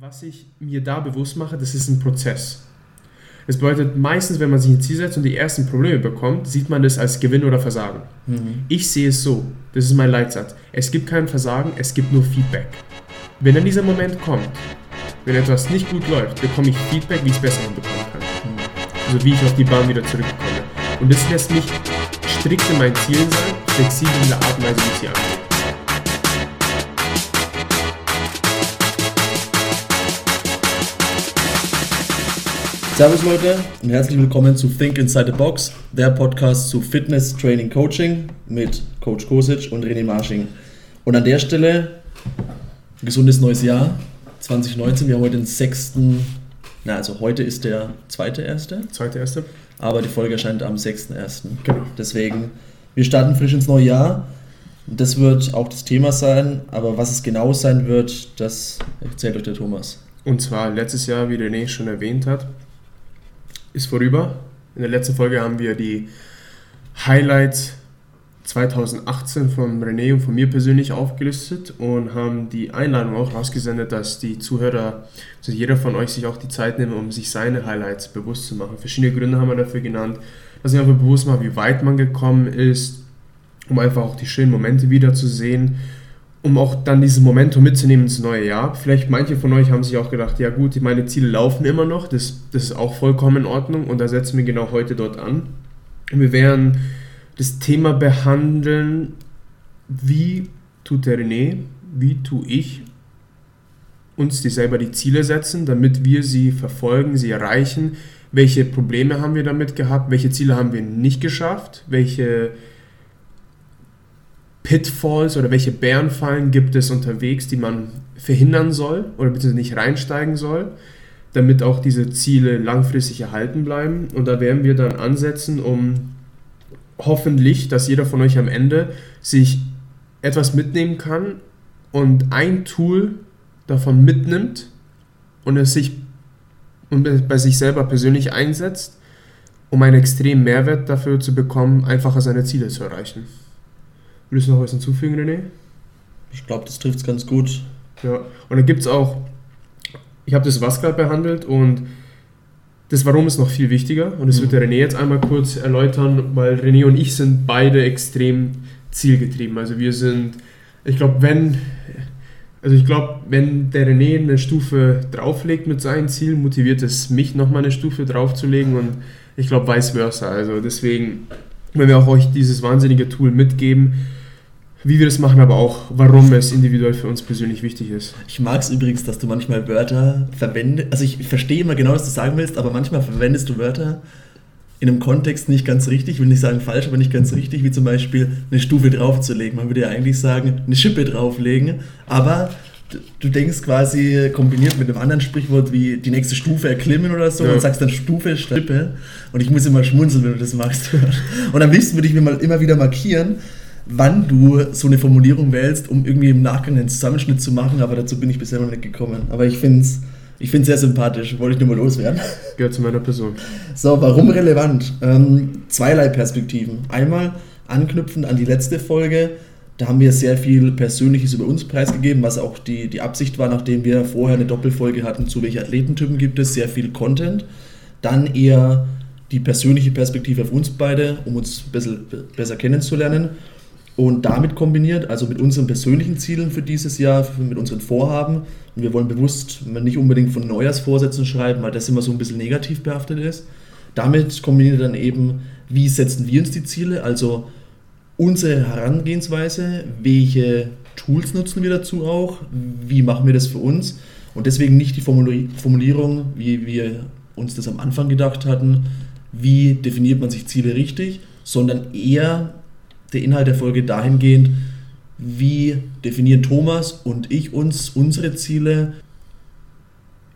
Was ich mir da bewusst mache, das ist ein Prozess. Das bedeutet, meistens, wenn man sich ein Ziel setzt und die ersten Probleme bekommt, sieht man das als Gewinn oder Versagen. Mhm. Ich sehe es so, das ist mein Leitsatz. Es gibt kein Versagen, es gibt nur Feedback. Wenn dann dieser Moment kommt, wenn etwas nicht gut läuft, bekomme ich Feedback, wie ich es besser hinbekommen kann. Mhm. Also wie ich auf die Bahn wieder zurückkomme. Und das lässt mich strikt in meinen Zielen sein, flexibel in der Art und Weise, wie ich sie angehe. Servus Leute und herzlich willkommen zu Think Inside the Box, der Podcast zu Fitness, Training, Coaching mit Coach Kosic und René Marsching. Und an der Stelle gesundes neues Jahr 2019. Wir haben heute den 6. Na, also heute ist der zweite erste. Zweite erste. Aber die Folge erscheint am 6.1. Genau. Deswegen, wir starten frisch ins neue Jahr. Das wird auch das Thema sein, aber was es genau sein wird, das erzählt euch der Thomas. Und zwar letztes Jahr, wie René schon erwähnt hat, ist vorüber. In der letzten Folge haben wir die Highlights 2018 von René und von mir persönlich aufgelistet und haben die Einladung auch rausgesendet, dass die Zuhörer, also jeder von euch sich auch die Zeit nimmt, um sich seine Highlights bewusst zu machen. Verschiedene Gründe haben wir dafür genannt, dass ich einfach bewusst mache, wie weit man gekommen ist, um einfach auch die schönen Momente wiederzusehen um auch dann dieses Momentum mitzunehmen ins neue Jahr. Vielleicht manche von euch haben sich auch gedacht, ja gut, meine Ziele laufen immer noch, das, das ist auch vollkommen in Ordnung und da setzen wir genau heute dort an. Und wir werden das Thema behandeln, wie tut der René, wie tue ich uns die selber die Ziele setzen, damit wir sie verfolgen, sie erreichen. Welche Probleme haben wir damit gehabt? Welche Ziele haben wir nicht geschafft? Welche Pitfalls oder welche Bärenfallen gibt es unterwegs, die man verhindern soll oder beziehungsweise nicht reinsteigen soll, damit auch diese Ziele langfristig erhalten bleiben. Und da werden wir dann ansetzen, um hoffentlich, dass jeder von euch am Ende sich etwas mitnehmen kann und ein Tool davon mitnimmt und es sich und bei sich selber persönlich einsetzt, um einen extremen Mehrwert dafür zu bekommen, einfacher seine Ziele zu erreichen. Willst du noch was hinzufügen, René? Ich glaube, das trifft es ganz gut. Ja, und dann gibt es auch, ich habe das was gerade behandelt und das Warum ist noch viel wichtiger und das mhm. wird der René jetzt einmal kurz erläutern, weil René und ich sind beide extrem zielgetrieben. Also wir sind, ich glaube, wenn, also ich glaube, wenn der René eine Stufe drauflegt mit seinen Zielen, motiviert es mich nochmal eine Stufe draufzulegen und ich glaube vice versa. Also deswegen, wenn wir auch euch dieses wahnsinnige Tool mitgeben, wie wir das machen, aber auch warum es individuell für uns persönlich wichtig ist. Ich mag es übrigens, dass du manchmal Wörter verwendest. Also ich verstehe immer genau, was du sagen willst, aber manchmal verwendest du Wörter in einem Kontext nicht ganz richtig, ich will nicht sagen falsch, aber nicht ganz richtig, wie zum Beispiel eine Stufe draufzulegen. Man würde ja eigentlich sagen, eine Schippe drauflegen, aber du denkst quasi kombiniert mit einem anderen Sprichwort wie die nächste Stufe erklimmen oder so ja. und sagst dann Stufe, Schippe und ich muss immer schmunzeln, wenn du das machst. Und am liebsten würde ich mir mal immer wieder markieren, wann du so eine Formulierung wählst, um irgendwie im Nachgang einen Zusammenschnitt zu machen, aber dazu bin ich bisher noch nicht gekommen. Aber ich finde es ich find's sehr sympathisch, wollte ich nur mal loswerden. Gehört zu meiner Person. So, warum relevant? Ähm, zweierlei Perspektiven. Einmal anknüpfend an die letzte Folge, da haben wir sehr viel Persönliches über uns preisgegeben, was auch die, die Absicht war, nachdem wir vorher eine Doppelfolge hatten, zu welchen Athletentypen gibt es, sehr viel Content. Dann eher die persönliche Perspektive auf uns beide, um uns ein bisschen besser kennenzulernen. Und damit kombiniert, also mit unseren persönlichen Zielen für dieses Jahr, mit unseren Vorhaben, und wir wollen bewusst nicht unbedingt von Neujahrsvorsätzen schreiben, weil das immer so ein bisschen negativ behaftet ist. Damit kombiniert dann eben, wie setzen wir uns die Ziele, also unsere Herangehensweise, welche Tools nutzen wir dazu auch, wie machen wir das für uns. Und deswegen nicht die Formulierung, wie wir uns das am Anfang gedacht hatten, wie definiert man sich Ziele richtig, sondern eher der Inhalt der Folge dahingehend, wie definieren Thomas und ich uns unsere Ziele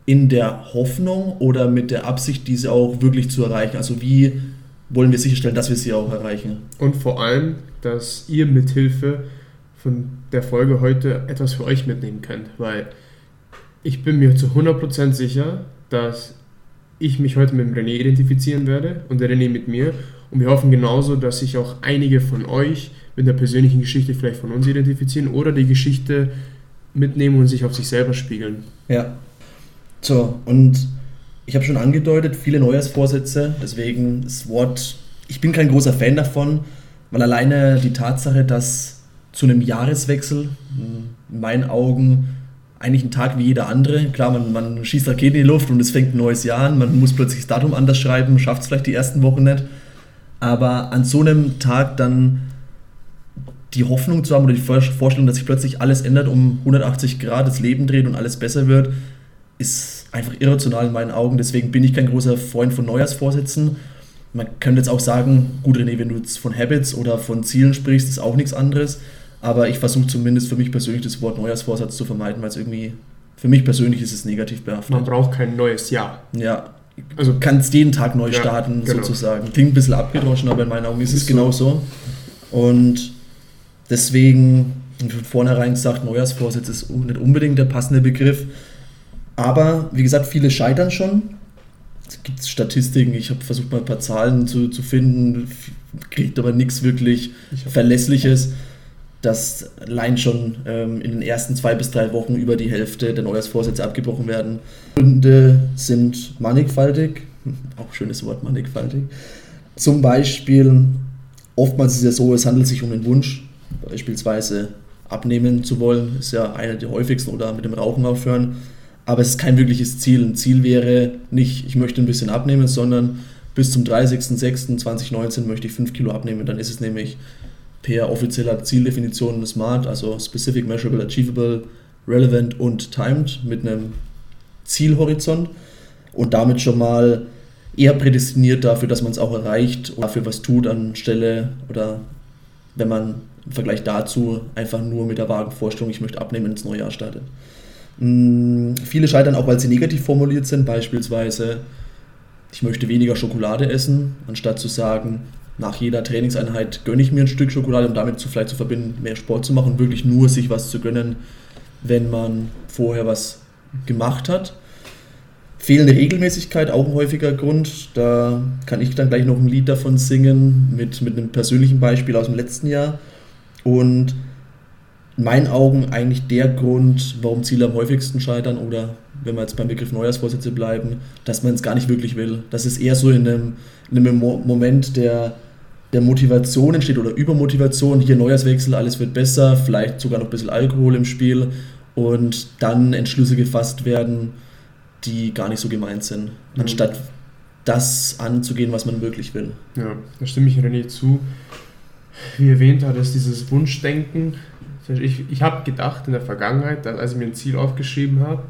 in der Hoffnung oder mit der Absicht, diese auch wirklich zu erreichen? Also wie wollen wir sicherstellen, dass wir sie auch erreichen? Und vor allem, dass ihr mithilfe von der Folge heute etwas für euch mitnehmen könnt, weil ich bin mir zu 100% sicher, dass ich mich heute mit dem René identifizieren werde und der René mit mir und wir hoffen genauso, dass sich auch einige von euch mit der persönlichen Geschichte vielleicht von uns identifizieren oder die Geschichte mitnehmen und sich auf sich selber spiegeln. Ja. So, und ich habe schon angedeutet, viele Neujahrsvorsätze, deswegen das Wort, ich bin kein großer Fan davon, weil alleine die Tatsache, dass zu einem Jahreswechsel in meinen Augen eigentlich ein Tag wie jeder andere. Klar, man, man schießt Raketen in die Luft und es fängt ein neues Jahr an, man muss plötzlich das Datum anders schreiben, schafft es vielleicht die ersten Wochen nicht. Aber an so einem Tag dann die Hoffnung zu haben oder die Vorstellung, dass sich plötzlich alles ändert, um 180 Grad das Leben dreht und alles besser wird, ist einfach irrational in meinen Augen. Deswegen bin ich kein großer Freund von Neujahrsvorsätzen. Man könnte jetzt auch sagen, gut René, wenn du jetzt von Habits oder von Zielen sprichst, ist auch nichts anderes. Aber ich versuche zumindest für mich persönlich das Wort Neujahrsvorsatz zu vermeiden, weil es irgendwie, für mich persönlich ist es negativ behaftet. Man braucht kein neues Jahr. Ja, also kannst jeden Tag neu starten, genau. sozusagen. Klingt ein bisschen abgedroschen, aber in meinen Augen ist, ist es genau so. Und deswegen, von vornherein gesagt, Neujahrsvorsatz ist nicht unbedingt der passende Begriff. Aber wie gesagt, viele scheitern schon. Es gibt Statistiken, ich habe versucht mal ein paar Zahlen zu, zu finden, kriegt aber nichts wirklich Verlässliches dass allein schon ähm, in den ersten zwei bis drei Wochen über die Hälfte der Neujahrsvorsätze abgebrochen werden. Gründe sind mannigfaltig, auch schönes Wort mannigfaltig. Zum Beispiel, oftmals ist es ja so, es handelt sich um den Wunsch, beispielsweise abnehmen zu wollen, ist ja einer der häufigsten oder mit dem Rauchen aufhören. Aber es ist kein wirkliches Ziel. Ein Ziel wäre nicht, ich möchte ein bisschen abnehmen, sondern bis zum 30.06.2019 möchte ich 5 Kilo abnehmen. Dann ist es nämlich per offizieller Zieldefinition SMART, also Specific, Measurable, Achievable, Relevant und Timed mit einem Zielhorizont und damit schon mal eher prädestiniert dafür, dass man es auch erreicht oder dafür was tut anstelle oder wenn man im Vergleich dazu einfach nur mit der vagen Vorstellung, ich möchte abnehmen, ins neue Jahr startet. Hm, viele scheitern auch, weil sie negativ formuliert sind, beispielsweise ich möchte weniger Schokolade essen, anstatt zu sagen, nach jeder Trainingseinheit gönne ich mir ein Stück Schokolade, um damit zu, vielleicht zu verbinden, mehr Sport zu machen und wirklich nur sich was zu gönnen, wenn man vorher was gemacht hat. Fehlende Regelmäßigkeit, auch ein häufiger Grund. Da kann ich dann gleich noch ein Lied davon singen, mit, mit einem persönlichen Beispiel aus dem letzten Jahr. Und in meinen Augen eigentlich der Grund, warum Ziele am häufigsten scheitern oder wenn wir jetzt beim Begriff Neujahrsvorsätze bleiben, dass man es gar nicht wirklich will. Das ist eher so in einem, in einem Moment der, der Motivation entsteht oder Übermotivation, hier Neujahrswechsel, alles wird besser, vielleicht sogar noch ein bisschen Alkohol im Spiel und dann Entschlüsse gefasst werden, die gar nicht so gemeint sind, mhm. anstatt das anzugehen, was man wirklich will. Ja, da stimme ich René zu. Wie erwähnt hat es dieses Wunschdenken. Ich, ich habe gedacht in der Vergangenheit, als ich mir ein Ziel aufgeschrieben habe,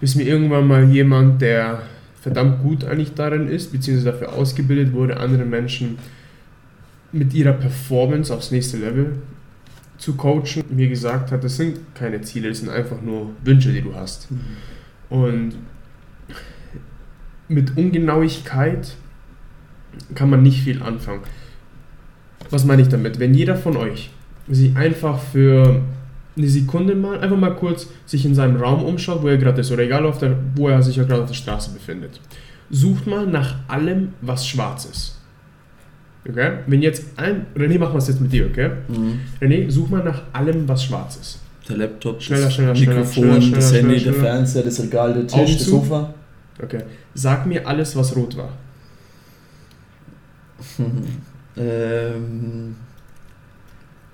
bis mir irgendwann mal jemand, der verdammt gut eigentlich darin ist, beziehungsweise dafür ausgebildet wurde, andere Menschen mit ihrer Performance aufs nächste Level zu coachen, mir gesagt hat, das sind keine Ziele, das sind einfach nur Wünsche, die du hast. Mhm. Und mit Ungenauigkeit kann man nicht viel anfangen. Was meine ich damit? Wenn jeder von euch sich einfach für eine Sekunde mal, einfach mal kurz sich in seinem Raum umschaut, wo er gerade ist, oder egal, auf der, wo er sich ja gerade auf der Straße befindet. Sucht mal nach allem, was schwarz ist. Okay? Wenn jetzt ein. René, machen wir es jetzt mit dir, okay? Mhm. René, such mal nach allem, was schwarz ist. Der Laptop, schneller, schneller, das Mikrofon, schneller, schneller, das Handy, der Fernseher, das Regal, der Tisch, das Sofa. Okay. Sag mir alles, was rot war. ähm,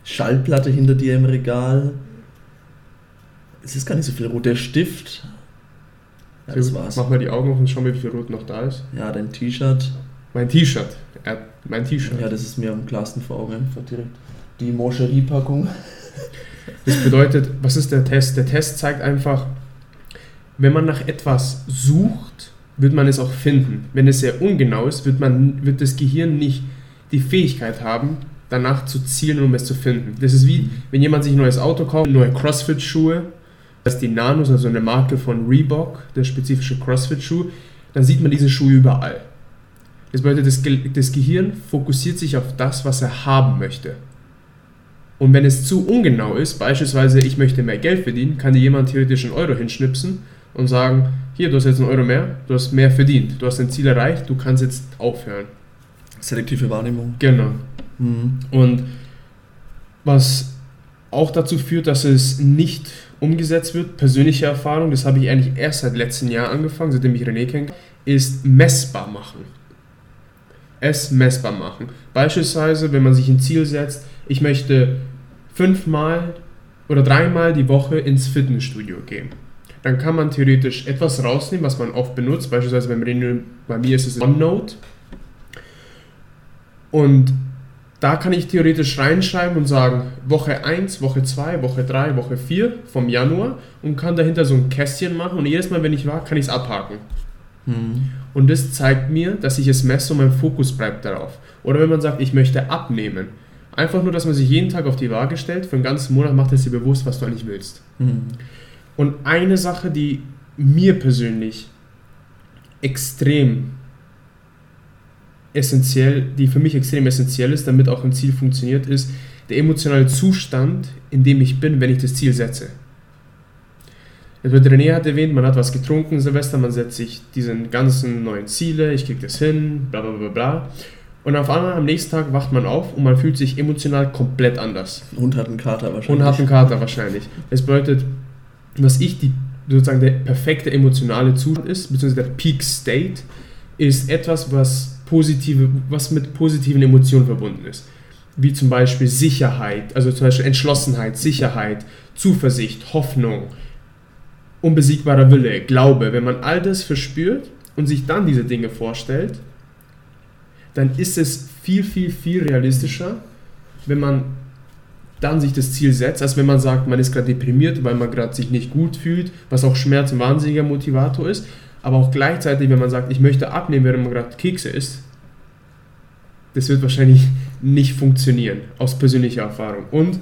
Schallplatte hinter dir im Regal es ist gar nicht so viel rot. Der Stift. Ja, das war's. Mach mal die Augen auf und schau mal, wie viel rot noch da ist. Ja, dein T-Shirt. Mein T-Shirt. Ja, mein T-Shirt. Ja, das ist mir am klarsten vor Augen direkt. Die Moscherie-Packung. Das bedeutet, was ist der Test? Der Test zeigt einfach, wenn man nach etwas sucht, wird man es auch finden. Wenn es sehr ungenau ist, wird, man, wird das Gehirn nicht die Fähigkeit haben, danach zu zielen, um es zu finden. Das ist wie, wenn jemand sich ein neues Auto kauft, neue CrossFit-Schuhe das ist die Nanos, also eine Marke von Reebok, der spezifische CrossFit-Schuh, dann sieht man diese Schuhe überall. Das bedeutet, das, Ge das Gehirn fokussiert sich auf das, was er haben möchte. Und wenn es zu ungenau ist, beispielsweise ich möchte mehr Geld verdienen, kann dir jemand theoretisch einen Euro hinschnipsen und sagen, hier, du hast jetzt einen Euro mehr, du hast mehr verdient, du hast dein Ziel erreicht, du kannst jetzt aufhören. Selektive Wahrnehmung. Genau. Mhm. Und was auch dazu führt, dass es nicht umgesetzt wird, persönliche Erfahrung, das habe ich eigentlich erst seit letztem Jahr angefangen, seitdem ich René kenne, ist messbar machen. Es messbar machen. Beispielsweise, wenn man sich ein Ziel setzt, ich möchte fünfmal oder dreimal die Woche ins Fitnessstudio gehen. Dann kann man theoretisch etwas rausnehmen, was man oft benutzt. Beispielsweise beim René, bei mir ist es OneNote. Und da kann ich theoretisch reinschreiben und sagen, Woche 1, Woche 2, Woche 3, Woche 4 vom Januar und kann dahinter so ein Kästchen machen und jedes Mal, wenn ich war, kann ich es abhaken. Mhm. Und das zeigt mir, dass ich es messe und mein Fokus bleibt darauf. Oder wenn man sagt, ich möchte abnehmen. Einfach nur, dass man sich jeden Tag auf die Waage stellt, für einen ganzen Monat macht es dir bewusst, was du eigentlich willst. Mhm. Und eine Sache, die mir persönlich extrem essentiell, die für mich extrem essentiell ist, damit auch ein Ziel funktioniert, ist der emotionale Zustand, in dem ich bin, wenn ich das Ziel setze. Jetzt wird René hat erwähnt, man hat was getrunken Silvester, man setzt sich diese ganzen neuen Ziele, ich krieg das hin, bla bla bla bla. Und auf einmal am nächsten Tag wacht man auf und man fühlt sich emotional komplett anders. Und hat einen Kater wahrscheinlich. Und hat einen Kater wahrscheinlich. Das bedeutet, was ich die sozusagen der perfekte emotionale Zustand ist, beziehungsweise der Peak State, ist etwas, was positive, was mit positiven Emotionen verbunden ist. Wie zum Beispiel Sicherheit, also zum Beispiel Entschlossenheit, Sicherheit, Zuversicht, Hoffnung, unbesiegbarer Wille, Glaube. Wenn man all das verspürt und sich dann diese Dinge vorstellt, dann ist es viel, viel, viel realistischer, wenn man dann sich das Ziel setzt, als wenn man sagt, man ist gerade deprimiert, weil man gerade sich nicht gut fühlt, was auch Schmerz ein wahnsinniger Motivator ist. Aber auch gleichzeitig, wenn man sagt, ich möchte abnehmen, während man gerade Kekse isst, das wird wahrscheinlich nicht funktionieren, aus persönlicher Erfahrung. Und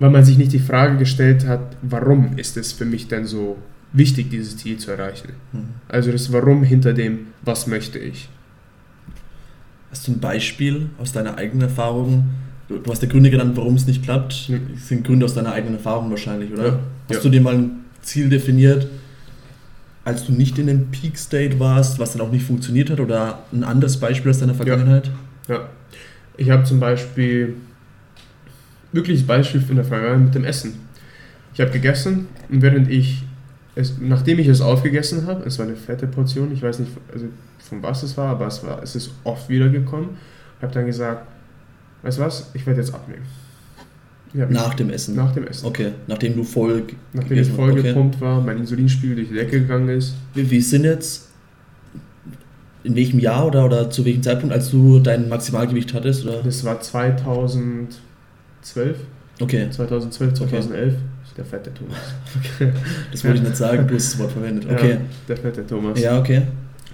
weil man sich nicht die Frage gestellt hat, warum ist es für mich denn so wichtig, dieses Ziel zu erreichen. Mhm. Also das Warum hinter dem, was möchte ich. Hast du ein Beispiel aus deiner eigenen Erfahrung? Du, du hast ja Gründe genannt, warum es nicht klappt. Ja. Das sind Gründe aus deiner eigenen Erfahrung wahrscheinlich, oder? Ja. Hast Ja. du dir mal ein Ziel definiert, als du nicht in dem Peak State warst, was dann auch nicht funktioniert hat? Oder ein anderes Beispiel aus deiner Vergangenheit? Ja. Ich habe zum Beispiel, wirkliches Beispiel in der Vergangenheit mit dem Essen. Ich habe gegessen und während ich, es, nachdem ich es aufgegessen habe, es war eine fette Portion, ich weiß nicht also von was es war, aber es, war, es ist oft wiedergekommen, habe dann gesagt, weißt du was, ich werde jetzt abnehmen. Nach dem Essen? nach dem Essen. Okay, nachdem du voll Nachdem ich voll okay. gepumpt war, mein Insulinspiegel durch die Decke gegangen ist. Wie, wie sind jetzt, in welchem Jahr oder, oder zu welchem Zeitpunkt, als du dein Maximalgewicht hattest? Oder? Das war 2012, Okay, 2012, 2011. Der fette Thomas. das wollte ich nicht sagen, du hast das Wort verwendet. Okay. Ja, der fette Thomas. Ja, okay.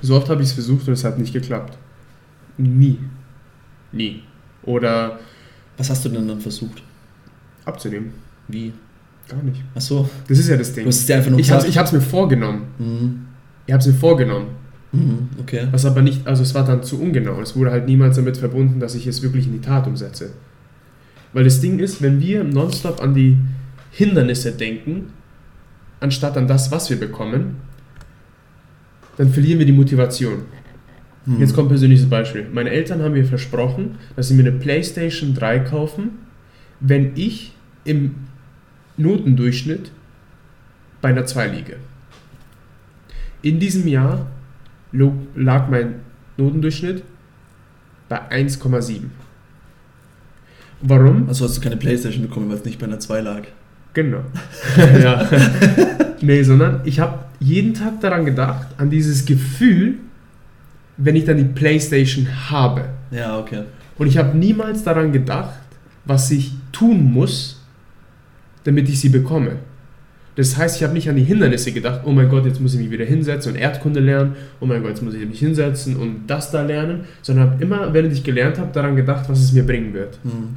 So oft habe ich es versucht und es hat nicht geklappt. Nie. Nie. Oder Was hast du denn dann versucht? abzunehmen. Wie? Gar nicht. Ach so, Das ist ja das Ding. du hast es dir einfach nur Ich habe es mir vorgenommen. Mhm. Ich habe es mir vorgenommen. Mhm. Okay. Was aber nicht, also es war dann zu ungenau. Es wurde halt niemals damit verbunden, dass ich es wirklich in die Tat umsetze. Weil das Ding ist, wenn wir nonstop an die Hindernisse denken, anstatt an das, was wir bekommen, dann verlieren wir die Motivation. Mhm. Jetzt kommt ein persönliches Beispiel. Meine Eltern haben mir versprochen, dass sie mir eine PlayStation 3 kaufen, wenn ich im Notendurchschnitt bei einer 2 liege. In diesem Jahr lag mein Notendurchschnitt bei 1,7. Warum? Also hast du keine Playstation bekommen, weil es nicht bei einer 2 lag. Genau. ja. nee, sondern ich habe jeden Tag daran gedacht, an dieses Gefühl, wenn ich dann die Playstation habe. Ja, okay. Und ich habe niemals daran gedacht, was ich tun muss, damit ich sie bekomme. Das heißt, ich habe nicht an die Hindernisse gedacht, oh mein Gott, jetzt muss ich mich wieder hinsetzen und Erdkunde lernen, oh mein Gott, jetzt muss ich mich hinsetzen und das da lernen, sondern habe immer, während ich gelernt habe, daran gedacht, was es mir bringen wird. Mhm.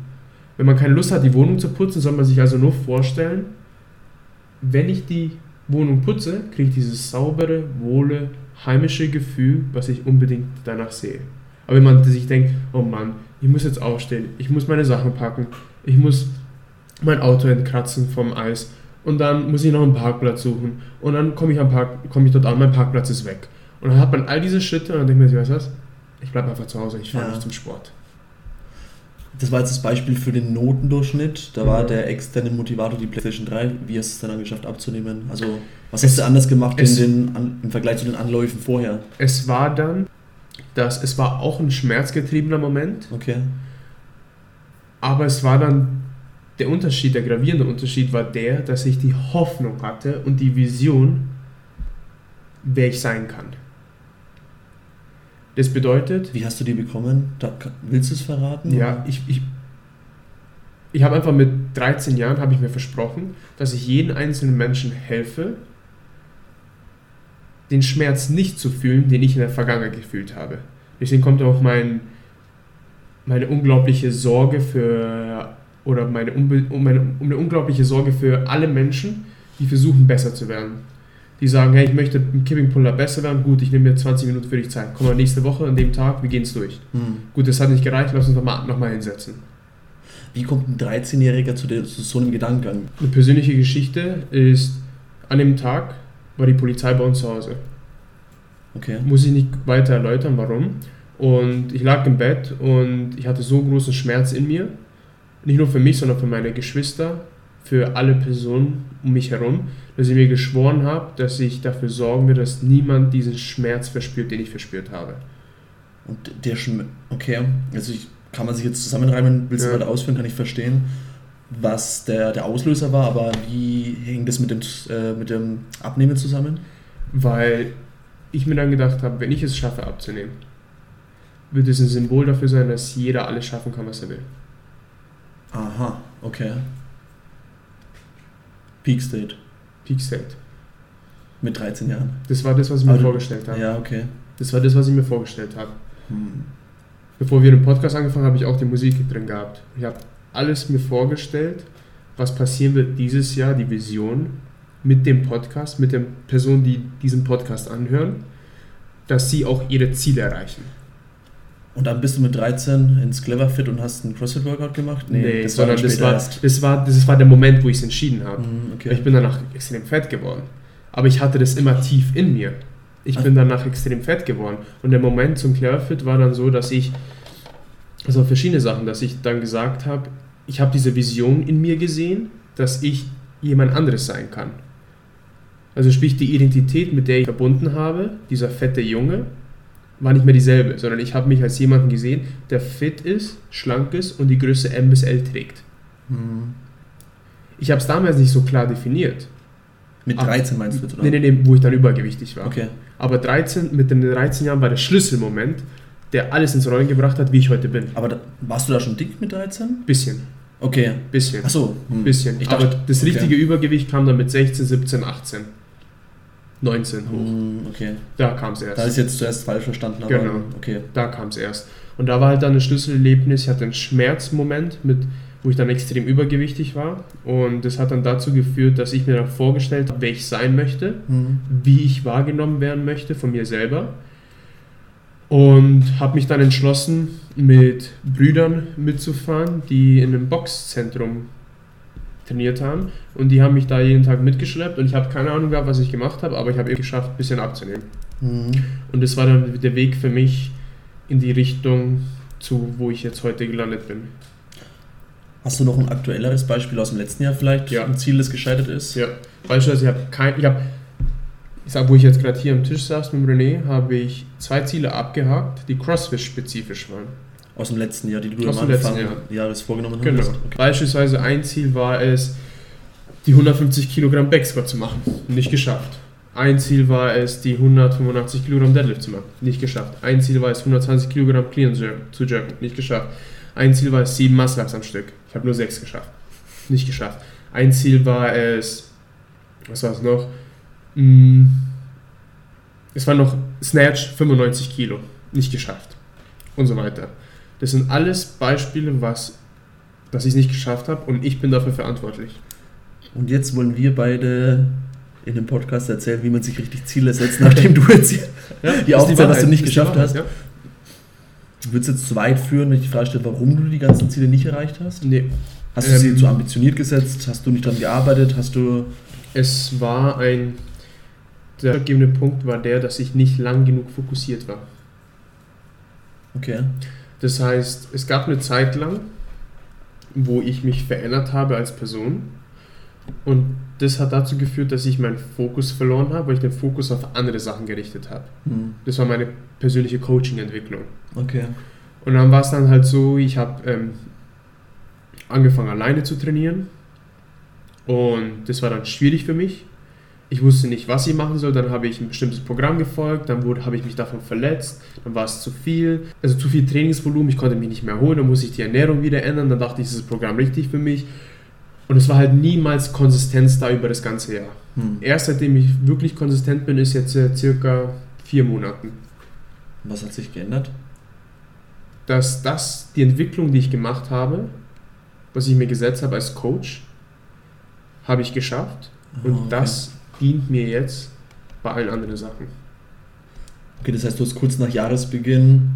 Wenn man keine Lust hat, die Wohnung zu putzen, soll man sich also nur vorstellen, wenn ich die Wohnung putze, kriege ich dieses saubere, wohle, heimische Gefühl, was ich unbedingt danach sehe. Aber wenn man sich denkt, oh Mann, ich muss jetzt aufstehen, ich muss meine Sachen packen, ich muss mein Auto entkratzen vom Eis und dann muss ich noch einen Parkplatz suchen und dann komme ich, am Park, komme ich dort an, mein Parkplatz ist weg. Und dann hat man all diese Schritte und dann denkt man sich, weißt du was, ich bleibe einfach zu Hause, ich fahre Ja. nicht zum Sport. Das war jetzt das Beispiel für den Notendurchschnitt. Da war Mhm. der externe Motivator die PlayStation 3. Wie hast du es dann geschafft abzunehmen? Also, was Es- hast du anders gemacht es- den, an, im Vergleich zu den Anläufen vorher? Es war dann, dass es war auch ein schmerzgetriebener Moment, Okay. aber es war dann der Unterschied, der gravierende Unterschied war der, dass ich die Hoffnung hatte und die Vision, wer ich sein kann. Das bedeutet, Wie hast du die bekommen? Da, willst du es verraten? Ja, ich, ich, ich habe einfach mit 13 Jahren habe ich mir versprochen, dass ich jeden einzelnen Menschen helfe, den Schmerz nicht zu fühlen, den ich in der Vergangenheit gefühlt habe. Deswegen kommt auch mein, meine unglaubliche Sorge für oder meine, um meine um eine unglaubliche Sorge für alle Menschen, die versuchen besser zu werden. Die sagen, hey, ich möchte im Kipping Puller besser werden, gut, ich nehme mir 20 Minuten für dich Zeit. Komm mal nächste Woche an dem Tag, wir gehen es durch. Hm. Gut, das hat nicht gereicht, lass uns noch mal, noch mal hinsetzen. Wie kommt ein 13-Jähriger zu, der- zu so einem Gedankengang? Eine persönliche Geschichte ist, an dem Tag war die Polizei bei uns zu Hause. Okay. Muss ich nicht weiter erläutern, warum. Und ich lag im Bett und ich hatte so großen Schmerz in mir. Nicht nur für mich, sondern für meine Geschwister, für alle Personen um mich herum, dass ich mir geschworen habe, dass ich dafür sorgen will, dass niemand diesen Schmerz verspürt, den ich verspürt habe. Und der Schm Okay. Also, ich, kann man sich jetzt zusammenreimen, willst du Ja. weiter ausführen, kann ich verstehen, was der, der Auslöser war, aber wie hing das mit dem, äh, mit dem Abnehmen zusammen? Weil ich mir dann gedacht habe, wenn ich es schaffe abzunehmen, wird es ein Symbol dafür sein, dass jeder alles schaffen kann, was er will. Aha, okay. Peak State Peak State. mit 13 Jahren. Das war das, was ich mir Aber- vorgestellt habe. Ja, okay. Das war das, was ich mir vorgestellt habe. Hm. Bevor wir den Podcast angefangen haben, habe ich auch die Musik drin gehabt. Ich habe alles mir vorgestellt, was passieren wird dieses Jahr, die Vision mit dem Podcast, mit den Personen, die diesen Podcast anhören, dass sie auch ihre Ziele erreichen. Und dann bist du mit 13 ins Cleverfit und hast einen CrossFit-Workout gemacht? das, dann sondern das war, erst. das, war, das war der Moment, wo ich es entschieden habe. Hm, okay. Ich bin danach extrem fett geworden. Aber ich hatte das immer tief in mir. Ich Also- bin danach extrem fett geworden. Und der Moment zum Clearfit war dann so, dass ich, also verschiedene Sachen, dass ich dann gesagt habe, ich habe diese Vision in mir gesehen, dass ich jemand anderes sein kann. Also sprich, die Identität, mit der ich verbunden habe, dieser fette Junge, war nicht mehr dieselbe, sondern ich habe mich als jemanden gesehen, der fit ist, schlank ist und die Größe M bis L trägt. Hm. Ich habe es damals nicht so klar definiert. Mit Ah, 13 meinst du oder? Nee, nee, nee, wo ich dann übergewichtig war. Okay. Aber 13, mit den 13 Jahren war der Schlüsselmoment, der alles ins Rollen gebracht hat, wie ich heute bin. Aber da, warst du da schon dick mit 13? Bisschen, Okay. bisschen, Achso. Hm. bisschen. Ich Aber dachte, das okay. richtige Übergewicht kam dann mit 16, 17, 18, 19 hoch. Hm, okay. Da kam es erst. Da ist jetzt zuerst falsch verstanden, aber Genau. okay. Da kam es erst. Und da war halt dann ein Schlüsselerlebnis. Ich hatte einen Schmerzmoment, mit, wo ich dann extrem übergewichtig war. Und das hat dann dazu geführt, dass ich mir dann vorgestellt habe, wer ich sein möchte, Hm. wie ich wahrgenommen werden möchte von mir selber. Und habe mich dann entschlossen, mit Brüdern mitzufahren, die in einem Boxzentrum trainiert haben. Und die haben mich da jeden Tag mitgeschleppt. Und ich habe keine Ahnung gehabt, was ich gemacht habe, aber ich habe eben geschafft, ein bisschen abzunehmen. Hm. Und das war dann der Weg für mich in die Richtung, zu wo ich jetzt heute gelandet bin. Hast du noch ein aktuelleres Beispiel aus dem letzten Jahr vielleicht? Ja. Ein Ziel, das gescheitert ist? Ja, beispielsweise, ich habe kein, ich habe, ich sag, wo ich jetzt gerade hier am Tisch saß mit René, habe ich zwei Ziele abgehakt, die CrossFit-spezifisch waren. Aus dem letzten Jahr, die du Aus am Anfang Jahr. Jahres vorgenommen Genau. hast? Okay. Beispielsweise ein Ziel war es, die 150 Kilogramm Backsquat zu machen. Nicht geschafft. Ein Ziel war es, die 185 Kilogramm Deadlift zu machen. Nicht geschafft. Ein Ziel war es, 120 Kilogramm Clean zu jerken. Nicht geschafft. Ein Ziel war es, sieben Muscle-Ups am Stück. Ich habe nur sechs geschafft. Nicht geschafft. Ein Ziel war es, was war es noch? Mm, Es war noch Snatch 95 Kilo. Nicht geschafft. Und so weiter. Das sind alles Beispiele, was dass ich es nicht geschafft habe und ich bin dafür verantwortlich. Und jetzt wollen wir beide in dem Podcast erzählen, wie man sich richtig Ziele setzt, nachdem du jetzt hier die Aufzählung, was du nicht geschafft Wahrheit, hast. Ja? Würdest du jetzt zu weit führen, wenn ich die Frage stelle, warum du die ganzen Ziele nicht erreicht hast? Nee, Hast du sie Ähm, zu ambitioniert gesetzt? Hast du nicht daran gearbeitet? Hast du. es war ein. Der ausschlaggebende Punkt war der, dass ich nicht lang genug fokussiert war. Okay. Das heißt, es gab eine Zeit lang, wo ich mich verändert habe als Person. Und das hat dazu geführt, dass ich meinen Fokus verloren habe, weil ich den Fokus auf andere Sachen gerichtet habe. Hm. Das war meine persönliche Coaching-Entwicklung. Okay. Und dann war es dann halt so, ich habe ähm, angefangen alleine zu trainieren und das war dann schwierig für mich. Ich wusste nicht, was ich machen soll. Dann habe ich ein bestimmtes Programm gefolgt, dann wurde, habe ich mich davon verletzt, dann war es zu viel, also zu viel Trainingsvolumen, ich konnte mich nicht mehr erholen, dann muss ich die Ernährung wieder ändern, dann dachte ich, ist das Programm richtig für mich. Und es war halt niemals Konsistenz da über das ganze Jahr. Hm. Erst seitdem ich wirklich konsistent bin, ist jetzt äh, circa vier Monaten. Was hat sich geändert? dass das die Entwicklung, die ich gemacht habe, was ich mir gesetzt habe als Coach, habe ich geschafft. Und Ah, okay. das dient mir jetzt bei allen anderen Sachen. Okay, das heißt, du hast kurz nach Jahresbeginn,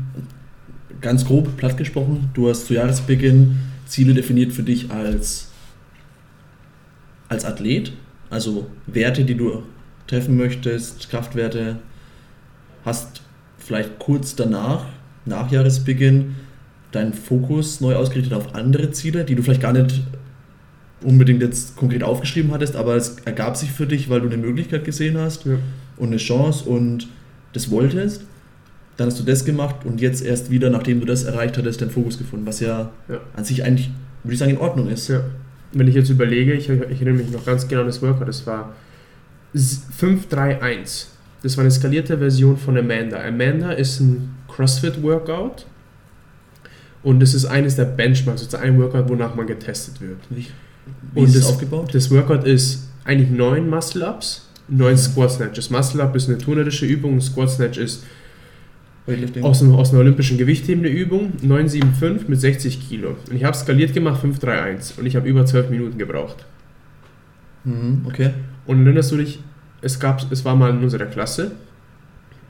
ganz grob platt gesprochen, du hast zu Jahresbeginn Ziele definiert für dich als, als Athlet, also Werte, die du treffen möchtest, Kraftwerte, hast vielleicht kurz danach, nach Jahresbeginn, deinen Fokus neu ausgerichtet auf andere Ziele, die du vielleicht gar nicht unbedingt jetzt konkret aufgeschrieben hattest, aber es ergab sich für dich, weil du eine Möglichkeit gesehen hast Ja. und eine Chance und das wolltest. Dann hast du das gemacht und jetzt erst wieder, nachdem du das erreicht hattest, deinen Fokus gefunden, was ja, Ja. an sich eigentlich, würde ich sagen, in Ordnung ist. Ja. Wenn ich jetzt überlege, ich, ich erinnere mich noch ganz genau an das Workout, das war 531. Das war eine skalierte Version von Amanda. Amanda ist ein CrossFit-Workout und das ist eines der Benchmarks, sozusagen ein Workout, wonach man getestet wird. Wie, Und ist das- aufgebaut? Das Workout ist eigentlich neun Muscle-Ups, neun Squat Snatches. Muscle-Up ist eine turnerische Übung, Squat Snatch ist aus, einem, aus einer olympischen Gewichthebende Übung, 975 mit 60 Kilo. Und ich habe skaliert gemacht, 531 und ich habe über 12 Minuten gebraucht. Mhm, okay. Und erinnerst du dich, es, gab, es war mal in unserer Klasse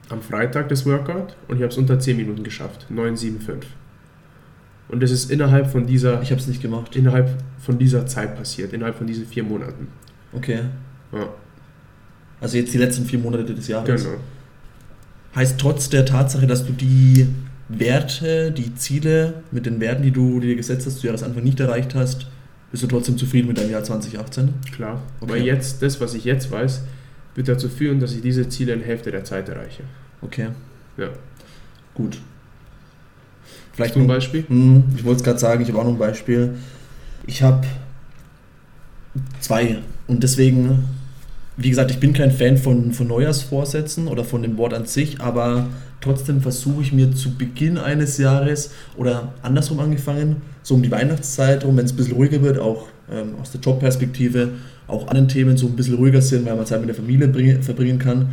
am Freitag das Workout und ich habe es unter 10 Minuten geschafft, 975. Und das ist innerhalb von dieser, Ich habe es nicht gemacht. innerhalb von dieser Zeit passiert, innerhalb von diesen vier Monaten. Okay. Ja, Also jetzt die letzten vier Monate des Jahres. genau. Heißt trotz der Tatsache, dass du die Werte, die Ziele mit den Werten, die du dir gesetzt hast, zu Jahresanfang nicht erreicht hast, bist du trotzdem zufrieden mit deinem Jahr 2018? Klar. Okay. Aber jetzt, das, was ich jetzt weiß, wird dazu führen, dass ich diese Ziele in der Hälfte der Zeit erreiche. Okay. Ja. Gut. Vielleicht zum Beispiel? Hm, ich wollte es gerade sagen, ich habe auch noch ein Beispiel. Ich habe zwei und deswegen, wie gesagt, ich bin kein Fan von, von Neujahrsvorsätzen oder von dem Wort an sich, aber trotzdem versuche ich mir zu Beginn eines Jahres oder andersrum angefangen, so um die Weihnachtszeit rum, wenn es ein bisschen ruhiger wird, auch ähm, aus der Jobperspektive, auch anderen Themen so ein bisschen ruhiger sind, weil man Zeit mit der Familie bringe, verbringen kann,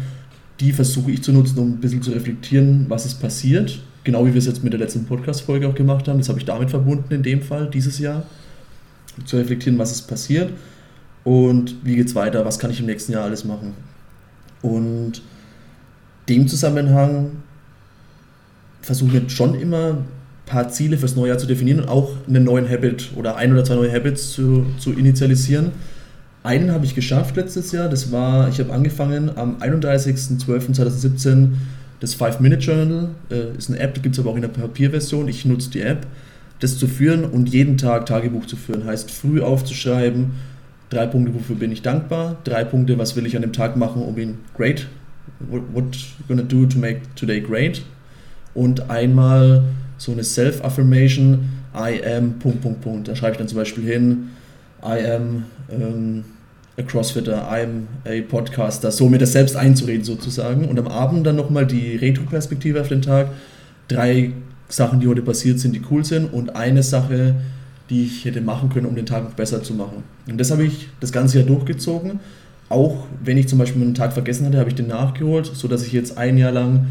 die versuche ich zu nutzen, um ein bisschen zu reflektieren, was ist passiert. Genau wie wir es jetzt mit der letzten Podcast-Folge auch gemacht haben. Das habe ich damit verbunden in dem Fall, dieses Jahr. Zu reflektieren, was ist passiert und wie geht es weiter, was kann ich im nächsten Jahr alles machen. Und dem Zusammenhang versuche ich schon immer ein paar Ziele fürs neue Jahr zu definieren und auch einen neuen Habit oder ein oder zwei neue Habits zu, zu initialisieren. Einen habe ich geschafft letztes Jahr, das war, ich habe angefangen am 31.12.2017 das 5-Minute-Journal, äh, ist eine App, gibt es aber auch in der Papierversion, ich nutze die App, das zu führen und jeden Tag Tagebuch zu führen, heißt früh aufzuschreiben, drei Punkte, wofür bin ich dankbar, drei Punkte, was will ich an dem Tag machen, um ihn great, what, what gonna do to make today great? Und einmal so eine Self-Affirmation, I am, Punkt, Punkt, Punkt, da schreibe ich dann zum Beispiel hin, I am ähm, a Crossfitter, I am a Podcaster, so mir das selbst einzureden sozusagen. Und am Abend dann nochmal die Retro-Perspektive auf den Tag. Drei Sachen, die heute passiert sind, die cool sind und eine Sache, die ich hätte machen können, um den Tag noch besser zu machen. Und das habe ich das ganze Jahr durchgezogen. Auch wenn ich zum Beispiel einen Tag vergessen hatte, habe ich den nachgeholt, sodass ich jetzt ein Jahr lang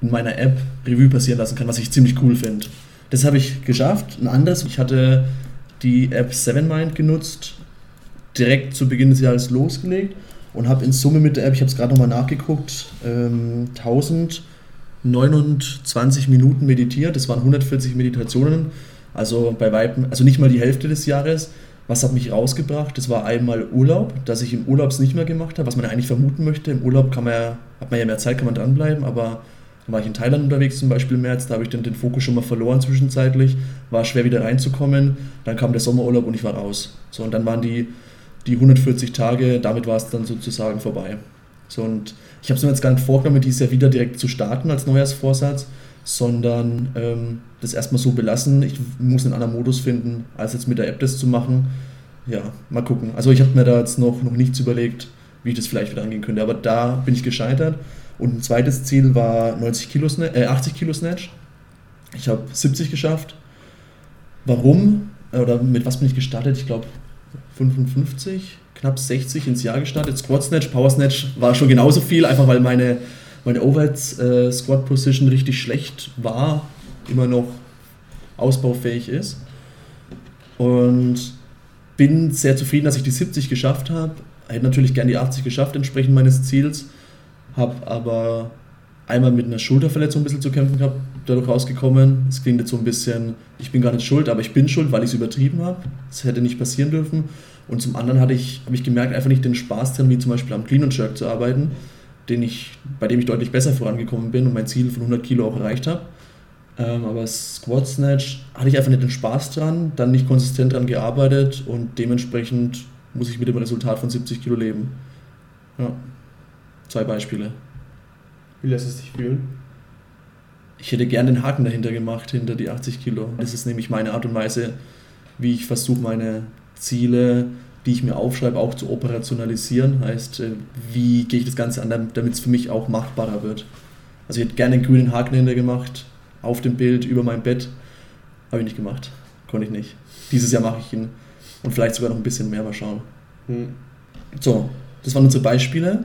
in meiner App Revue passieren lassen kann, was ich ziemlich cool finde. Das habe ich geschafft. Ein anderes, ich hatte die App 7Mind genutzt, direkt zu Beginn des Jahres losgelegt und habe in Summe mit der App, ich habe es gerade nochmal nachgeguckt, ähm, 1029 Minuten meditiert. Das waren 140 Meditationen, also bei Weitem, also nicht mal die Hälfte des Jahres. Was hat mich rausgebracht? Das war einmal Urlaub, dass ich im Urlaub nicht mehr gemacht habe, was man ja eigentlich vermuten möchte. Im Urlaub kann man ja, hat man ja mehr Zeit, kann man dranbleiben, aber Dann war ich in Thailand unterwegs, zum Beispiel im März, da habe ich dann den Fokus schon mal verloren zwischenzeitlich, war schwer wieder reinzukommen. Dann kam der Sommerurlaub und ich war raus. So, und dann waren die, die 140 Tage, damit war es dann sozusagen vorbei. So, und ich habe es mir jetzt gar nicht vorgenommen, dieses Jahr wieder direkt zu starten als Neujahrsvorsatz, sondern ähm, das erstmal so belassen. Ich muss einen anderen Modus finden, als jetzt mit der App das zu machen. Ja, mal gucken. Also ich habe mir da jetzt noch, noch nichts überlegt, wie ich das vielleicht wieder angehen könnte. Aber da bin ich gescheitert. Und ein zweites Ziel war 90 Kilo, äh, 80 Kilo Snatch. Ich habe 70 geschafft. Warum? Oder mit was bin ich gestartet? Ich glaube 55, knapp 60 ins Jahr gestartet. Squat Snatch, Power Snatch war schon genauso viel, einfach weil meine, meine Overhead äh, Squat Position richtig schlecht war, immer noch ausbaufähig ist. Und bin sehr zufrieden, dass ich die 70 geschafft habe. Hätte natürlich gern die 80 geschafft, entsprechend meines Ziels. Habe aber einmal mit einer Schulterverletzung ein bisschen zu kämpfen gehabt, dadurch rausgekommen. Es klingt jetzt so ein bisschen, ich bin gar nicht schuld, aber ich bin schuld, weil ich es übertrieben habe. Das hätte nicht passieren dürfen. Und zum anderen hatte ich, habe ich gemerkt, einfach nicht den Spaß dran, wie zum Beispiel am Clean and Jerk zu arbeiten, den ich, bei dem ich deutlich besser vorangekommen bin und mein Ziel von 100 Kilo auch erreicht habe. Ähm, aber Squat Snatch hatte ich einfach nicht den Spaß dran, dann nicht konsistent dran gearbeitet und dementsprechend muss ich mit dem Resultat von 70 Kilo leben. Ja. Zwei Beispiele. Wie lässt es dich fühlen? Ich hätte gern den Haken dahinter gemacht, hinter die 80 Kilo. Das ist nämlich meine Art und Weise, wie ich versuche, meine Ziele, die ich mir aufschreibe, auch zu operationalisieren. Heißt, äh, wie gehe ich das Ganze an, damit es für mich auch machbarer wird. Also ich hätte gerne einen grünen Haken dahinter gemacht, auf dem Bild, über mein Bett. Habe ich nicht gemacht. Konnte ich nicht. Dieses Jahr mache ich ihn. Und vielleicht sogar noch ein bisschen mehr, mal schauen. Hm. So, das waren unsere Beispiele.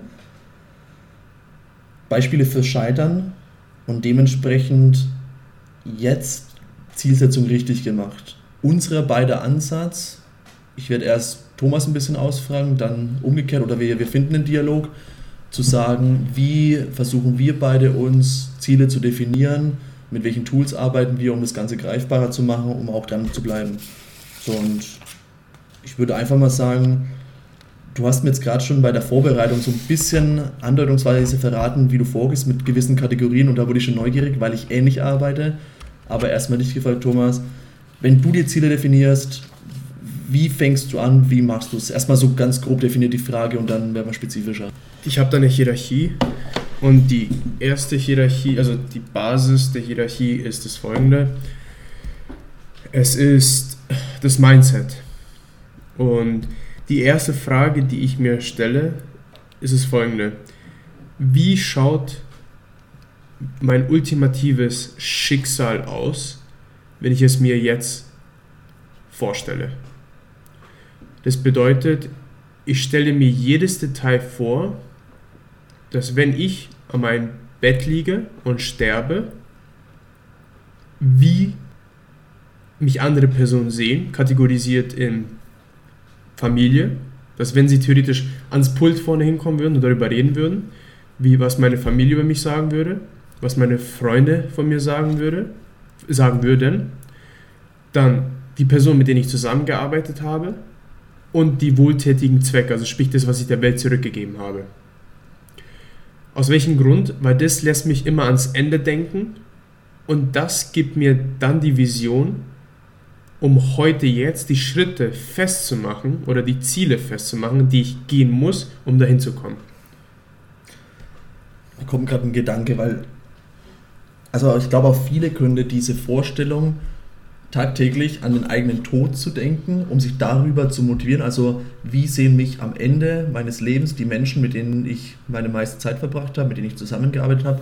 Beispiele fürs Scheitern und dementsprechend jetzt Zielsetzung richtig gemacht. Unser beider Ansatz, ich werde erst Thomas ein bisschen ausfragen, dann umgekehrt oder wir, wir finden einen Dialog, zu sagen, wie versuchen wir beide uns Ziele zu definieren, mit welchen Tools arbeiten wir, um das Ganze greifbarer zu machen, um auch dran zu bleiben. So, und ich würde einfach mal sagen, Du hast mir jetzt gerade schon bei der Vorbereitung so ein bisschen andeutungsweise verraten, wie du vorgehst mit gewissen Kategorien und da wurde ich schon neugierig, weil ich ähnlich arbeite. Aber erstmal dich gefragt, Thomas, wenn du dir Ziele definierst, wie fängst du an, wie machst du es? Erstmal so ganz grob definiert die Frage und dann werden wir spezifischer. Ich habe da eine Hierarchie und die erste Hierarchie, also die Basis der Hierarchie ist das folgende. Es ist das Mindset. Und die erste Frage, die ich mir stelle, ist es folgende. Wie schaut mein ultimatives Schicksal aus, wenn ich es mir jetzt vorstelle? Das bedeutet, ich stelle mir jedes Detail vor, dass wenn ich an meinem Bett liege und sterbe, wie mich andere Personen sehen, kategorisiert in Familie, dass wenn sie theoretisch ans Pult vorne hinkommen würden und darüber reden würden, wie was meine Familie über mich sagen würde, was meine Freunde von mir sagen würde, sagen würden, dann die Person, mit denen ich zusammengearbeitet habe und die wohltätigen Zwecke, also sprich das, was ich der Welt zurückgegeben habe. Aus welchem Grund? Weil das lässt mich immer ans Ende denken und das gibt mir dann die Vision, um heute jetzt die Schritte festzumachen oder die Ziele festzumachen, die ich gehen muss, um dahin zu kommen. Da kommt gerade ein Gedanke, weil, also ich glaube auch viele können diese Vorstellung, tagtäglich an den eigenen Tod zu denken, um sich darüber zu motivieren. Also wie sehen mich am Ende meines Lebens die Menschen, mit denen ich meine meiste Zeit verbracht habe, mit denen ich zusammengearbeitet habe,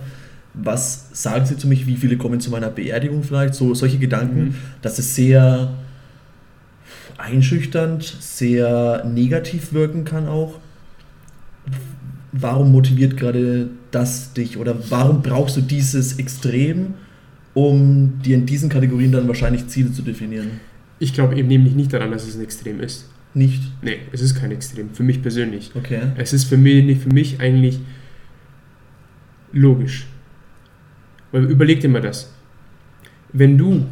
was sagen sie zu mich, wie viele kommen zu meiner Beerdigung vielleicht, so solche Gedanken, mhm. dass es sehr einschüchternd, sehr negativ wirken kann auch. Warum motiviert gerade das dich oder warum brauchst du dieses Extrem, um dir in diesen Kategorien dann wahrscheinlich Ziele zu definieren? Ich glaube eben nämlich nicht daran, dass es ein Extrem ist. Nicht? Nee, es ist kein Extrem, für mich persönlich. Okay. Es ist für mich, für mich eigentlich logisch. Weil überleg dir mal das. Wenn du,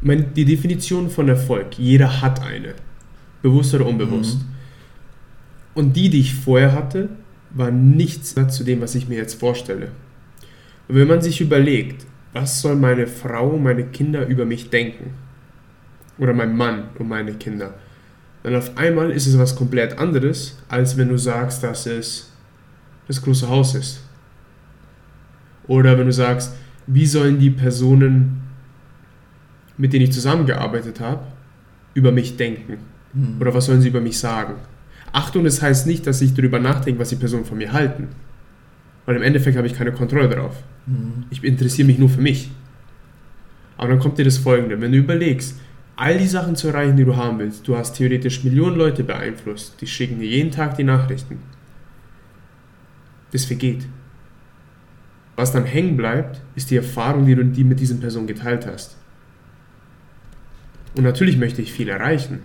mein, die Definition von Erfolg, jeder hat eine, bewusst oder unbewusst. Mhm. Und die, die ich vorher hatte, war nichts zu dem, was ich mir jetzt vorstelle. Und wenn man sich überlegt, was soll meine Frau, meine Kinder über mich denken? Oder mein Mann und meine Kinder? Dann auf einmal ist es was komplett anderes, als wenn du sagst, dass es das große Haus ist. Oder wenn du sagst, wie sollen die Personen, mit denen ich zusammengearbeitet habe, über mich denken? Mhm. Oder was sollen sie über mich sagen? Achtung, das heißt nicht, dass ich darüber nachdenke, was die Personen von mir halten. Weil im Endeffekt habe ich keine Kontrolle darauf. Mhm. Ich interessiere mich nur für mich. Aber dann kommt dir das Folgende, wenn du überlegst, all die Sachen zu erreichen, die du haben willst, du hast theoretisch Millionen Leute beeinflusst, die schicken dir jeden Tag die Nachrichten. Das vergeht. Was dann hängen bleibt, ist die Erfahrung, die du die mit diesen Personen geteilt hast. Und natürlich möchte ich viel erreichen.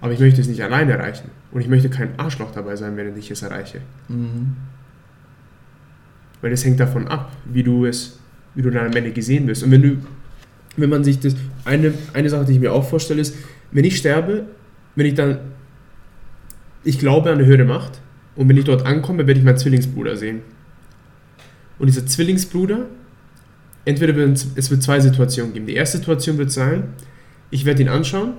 Aber ich möchte es nicht alleine erreichen. Und ich möchte kein Arschloch dabei sein, wenn ich es erreiche. Mhm. Weil das hängt davon ab, wie du es, wie du dann am Ende gesehen wirst. Und wenn du, wenn man sich das, eine, eine Sache, die ich mir auch vorstelle, ist, wenn ich sterbe, wenn ich dann, ich glaube an eine höhere Macht und wenn ich dort ankomme, werde ich meinen Zwillingsbruder sehen. Und dieser Zwillingsbruder, entweder wird es, wird zwei Situationen geben. Die erste Situation wird sein, ich werde ihn anschauen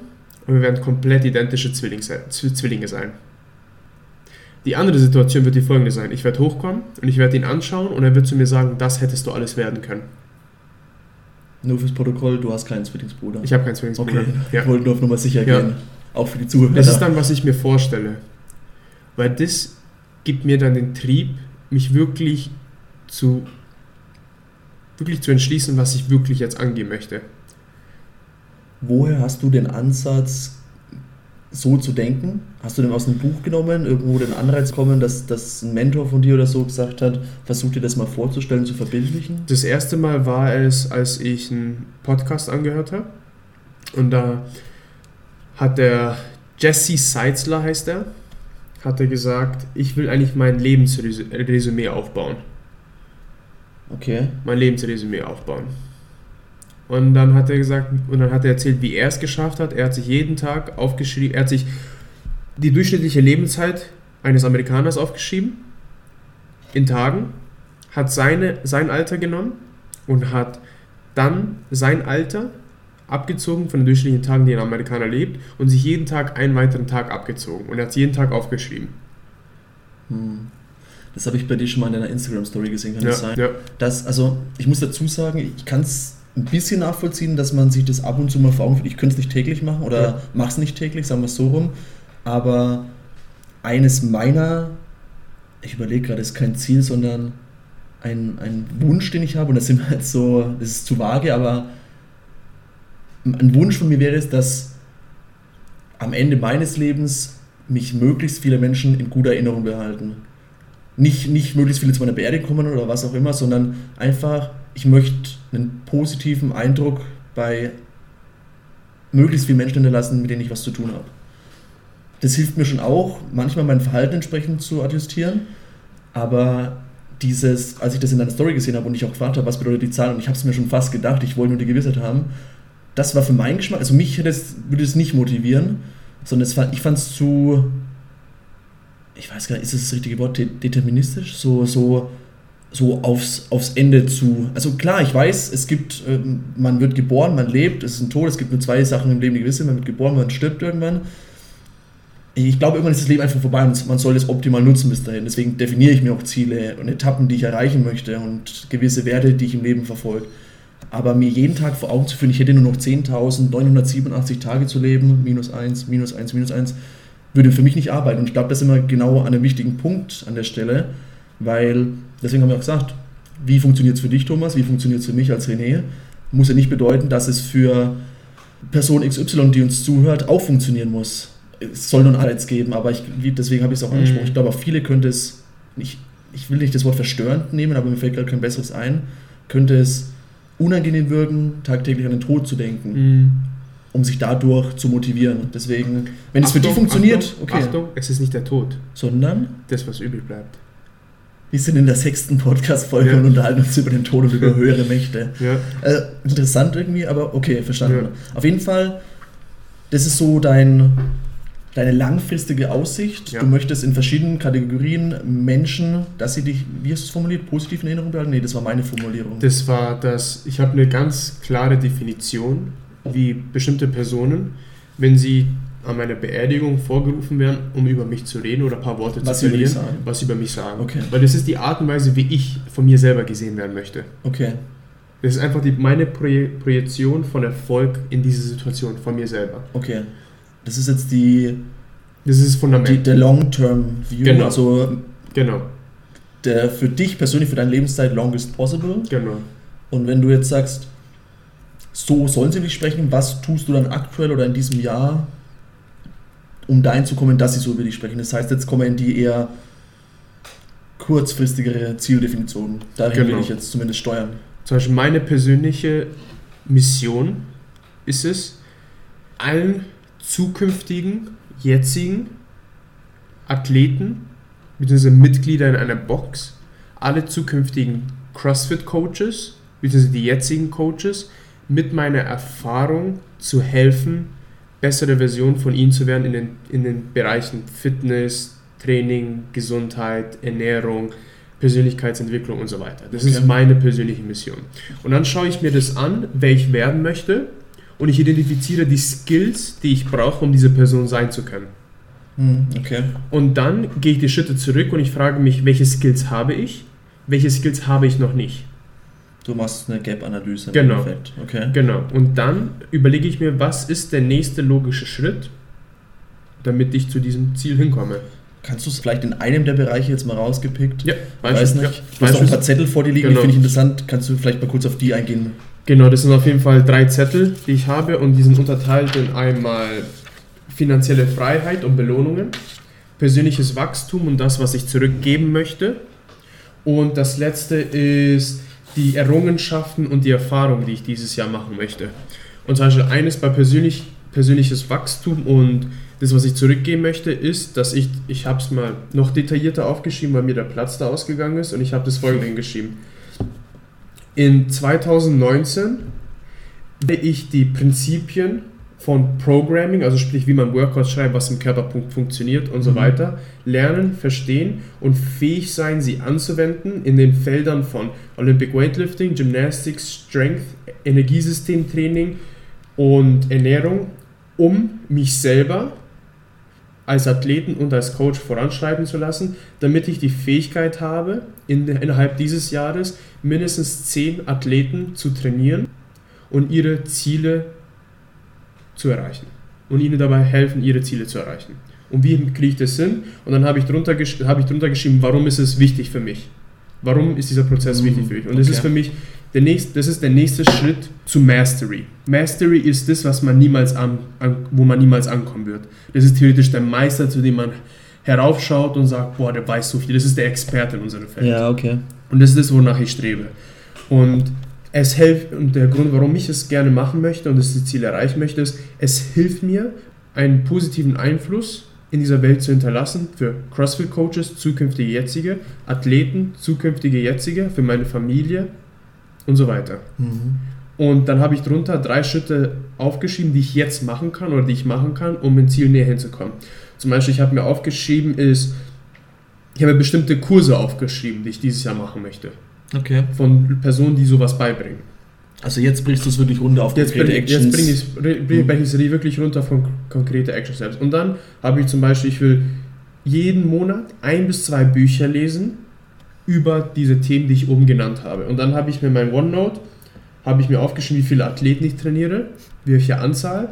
und wir werden komplett identische Zwillinge sein. Die andere Situation wird die folgende sein. Ich werde hochkommen und ich werde ihn anschauen und er wird zu mir sagen, das hättest du alles werden können. Nur fürs Protokoll, du hast keinen Zwillingsbruder. Ich habe keinen Zwillingsbruder. okay, Ja. ich wollte nur auf Nummer sicher Ja. gehen. Auch für die Zuhörer. Das ist dann, was ich mir vorstelle. Weil das gibt mir dann den Trieb, mich wirklich zu, wirklich zu entschließen, was ich wirklich jetzt angehen möchte. Woher hast du den Ansatz, so zu denken? Hast du den aus einem Buch genommen, irgendwo den Anreiz kommen, dass, dass ein Mentor von dir oder so gesagt hat, versuch dir das mal vorzustellen, zu verbildlichen? Das erste Mal war es, als ich einen Podcast angehört habe. Und da hat der Jesse Seitzler, heißt er, hat er gesagt, ich will eigentlich mein Lebensresümee aufbauen. Okay. Mein Lebensresümee aufbauen. Und dann hat er gesagt, und dann hat er erzählt, wie er es geschafft hat. Er hat sich jeden Tag aufgeschrieben, er hat sich die durchschnittliche Lebenszeit eines Amerikaners aufgeschrieben, in Tagen, hat seine, sein Alter genommen und hat dann sein Alter abgezogen von den durchschnittlichen Tagen, die ein Amerikaner lebt, und sich jeden Tag einen weiteren Tag abgezogen. Und er hat es jeden Tag aufgeschrieben. Hm. Das habe ich bei dir schon mal in deiner Instagram-Story gesehen, kann das Ja, sein? ja. Das, also, ich muss dazu sagen, ich kann es ein bisschen nachvollziehen, dass man sich das ab und zu mal vor Augen führt. Ich könnte es nicht täglich machen oder Ja. mache es nicht täglich, sagen wir es so rum. Aber eines meiner, ich überlege gerade, ist kein Ziel, sondern ein, ein Wunsch, den ich habe, und das sind jetzt so, das ist zu vage, aber ein Wunsch von mir wäre es, dass am Ende meines Lebens mich möglichst viele Menschen in guter Erinnerung behalten. Nicht, nicht möglichst viele zu meiner Beerdigung kommen oder was auch immer, sondern einfach, ich möchte einen positiven Eindruck bei möglichst vielen Menschen hinterlassen, mit denen ich was zu tun habe. Das hilft mir schon auch, manchmal mein Verhalten entsprechend zu adjustieren, aber dieses, als ich das in deiner Story gesehen habe und ich auch gefragt habe, was bedeutet die Zahl, und ich habe es mir schon fast gedacht, ich wollte nur die Gewissheit haben, das war für meinen Geschmack, also mich es, würde es nicht motivieren, sondern es ich fand es zu, ich weiß gar nicht, ist das das richtige Wort, de deterministisch? So, so, so aufs, aufs Ende zu. Also klar, ich weiß, es gibt, ähm, man wird geboren, man lebt, es ist ein Tod, es gibt nur zwei Sachen im Leben, die gewiss man wird geboren, man stirbt irgendwann. Ich glaube, irgendwann ist das Leben einfach vorbei und man soll es optimal nutzen bis dahin. Deswegen definiere ich mir auch Ziele und Etappen, die ich erreichen möchte und gewisse Werte, die ich im Leben verfolge. Aber mir jeden Tag vor Augen zu führen, ich hätte nur noch 10.987 Tage zu leben, minus 1, minus 1, minus 1, würde für mich nicht arbeiten. Und ich glaube, das ist immer genau an einem wichtigen Punkt an der Stelle, weil, deswegen haben wir auch gesagt, wie funktioniert es für dich, Thomas, wie funktioniert es für mich als René, muss ja nicht bedeuten, dass es für Person XY, die uns zuhört, auch funktionieren muss. Es soll einen Anreiz geben, aber ich, deswegen habe ich es auch angesprochen. Mhm. Ich glaube, auch viele könnte es, nicht, ich will nicht das Wort verstörend nehmen, aber mir fällt gerade kein besseres ein, könnte es unangenehm wirken, tagtäglich an den Tod zu denken Mhm. Um sich dadurch zu motivieren. Deswegen, wenn es für dich Achtung, funktioniert, Achtung, okay. Achtung, es ist nicht der Tod, Sondern, das, was übrig bleibt. wir sind in der sechsten Podcast-Folge Ja. und unterhalten uns über den Tod und über höhere Mächte. Ja. Äh, interessant irgendwie, aber okay, verstanden. Ja. Auf jeden Fall, das ist so dein, deine langfristige Aussicht. Ja. Du möchtest in verschiedenen Kategorien Menschen, dass sie dich, wie hast du es formuliert, positiv in Erinnerung behalten? Nee, das war meine Formulierung. Das war das, ich habe eine ganz klare Definition, wie bestimmte Personen, wenn sie an meiner Beerdigung vorgerufen werden, um über mich zu reden oder ein paar Worte Was zu verlieren, sagen. was sie über mich sagen. Okay. Weil das ist die Art und Weise, wie ich von mir selber gesehen werden möchte. Okay. Das ist einfach die, meine Proje Projektion von Erfolg in diese Situation, von mir selber. Okay. Das ist jetzt die, Das ist das die Fundament. der Long-Term-View, Genau. also Genau, der für dich persönlich, für deine Lebenszeit longest possible. genau. Und wenn du jetzt sagst, so sollen sie dich sprechen, was tust du dann aktuell oder in diesem Jahr, um dahin zu kommen, dass sie so über dich sprechen? Das heißt, jetzt kommen wir in die eher kurzfristigere Zieldefinition. Dahin will Genau. ich jetzt zumindest steuern. Zum Beispiel meine persönliche Mission ist es, allen zukünftigen, jetzigen Athleten bzw. Mitglieder in einer Box, alle zukünftigen CrossFit-Coaches bzw. die jetzigen Coaches mit meiner Erfahrung zu helfen, bessere Version von ihnen zu werden in den, in den Bereichen Fitness, Training, Gesundheit, Ernährung, Persönlichkeitsentwicklung und so weiter. Das Okay. ist meine persönliche Mission. Und dann schaue ich mir das an, wer ich werden möchte und ich identifiziere die Skills, die ich brauche, um diese Person sein zu können. Hm, okay. Und dann gehe ich die Schritte zurück und ich frage mich, welche Skills habe ich, welche Skills habe ich noch nicht. Du machst eine Gap-Analyse Genau. Endeffekt. Okay. Genau. Und dann überlege ich mir, was ist der nächste logische Schritt, damit ich zu diesem Ziel hinkomme. Kannst du es vielleicht in einem der Bereiche jetzt mal rausgepickt? Ja, Weiß nicht. Ja, Du hast auch ein paar Zettel vor dir liegen, Genau. die finde ich interessant. Kannst du vielleicht mal kurz auf die eingehen? Genau, das sind auf jeden Fall drei Zettel, die ich habe und die sind unterteilt in einmal finanzielle Freiheit und Belohnungen, persönliches Wachstum und das, was ich zurückgeben möchte. Und das letzte ist die Errungenschaften und die Erfahrungen, die ich dieses Jahr machen möchte. Und zum Beispiel eines bei persönlich, persönliches Wachstum und das, was ich zurückgeben möchte, ist, dass ich, ich habe es mal noch detaillierter aufgeschrieben, weil mir der Platz da ausgegangen ist und ich habe das folgende hingeschrieben. In 2019 werde ich die Prinzipien von Programming, also sprich wie man Workouts schreibt, was im Körperpunkt funktioniert und so Mhm. weiter, lernen, verstehen und fähig sein, sie anzuwenden in den Feldern von Olympic Weightlifting, Gymnastics, Strength, Energiesystemtraining und Ernährung, um mich selber als Athleten und als Coach voranschreiten zu lassen, damit ich die Fähigkeit habe, in, innerhalb dieses Jahres mindestens zehn Athleten zu trainieren und ihre Ziele zu erreichen. Und ihnen dabei helfen, ihre Ziele zu erreichen. Und wie kriege ich das hin? Und dann habe ich, drunter habe ich drunter geschrieben, warum ist es wichtig für mich? Warum ist dieser Prozess Mhm, wichtig für mich? Und das okay. ist für mich der nächste, das ist der nächste Schritt zu Mastery. Mastery ist das, was man niemals an, an, wo man niemals ankommen wird. Das ist theoretisch der Meister, zu dem man heraufschaut und sagt, boah, der weiß so viel. Das ist der Experte in unserem Feld. Ja, okay. Und das ist das, wonach ich strebe. Und es hilft, und der Grund, warum ich es gerne machen möchte und das Ziel erreichen möchte, ist, es hilft mir, einen positiven Einfluss in dieser Welt zu hinterlassen für CrossFit-Coaches, zukünftige jetzige, Athleten, zukünftige jetzige, für meine Familie und so weiter. Mhm. Und dann habe ich drunter drei Schritte aufgeschrieben, die ich jetzt machen kann oder die ich machen kann, um mein Ziel näher hinzukommen. Zum Beispiel, ich habe mir aufgeschrieben, ist, ich habe mir bestimmte Kurse aufgeschrieben, die ich dieses Jahr machen möchte Okay. von Personen, die sowas beibringen. Also jetzt brichst du es wirklich runter auf Jetzt konkrete bringe ich, jetzt Actions. bring ich, bring, Mhm. bring ich es wirklich runter von konkrete Action Steps. Und dann habe ich zum Beispiel, ich will jeden Monat ein bis zwei Bücher lesen über diese Themen, die ich oben genannt habe. Und dann habe ich mir mein OneNote, habe ich mir aufgeschrieben, wie viele Athleten ich trainiere, welche Anzahl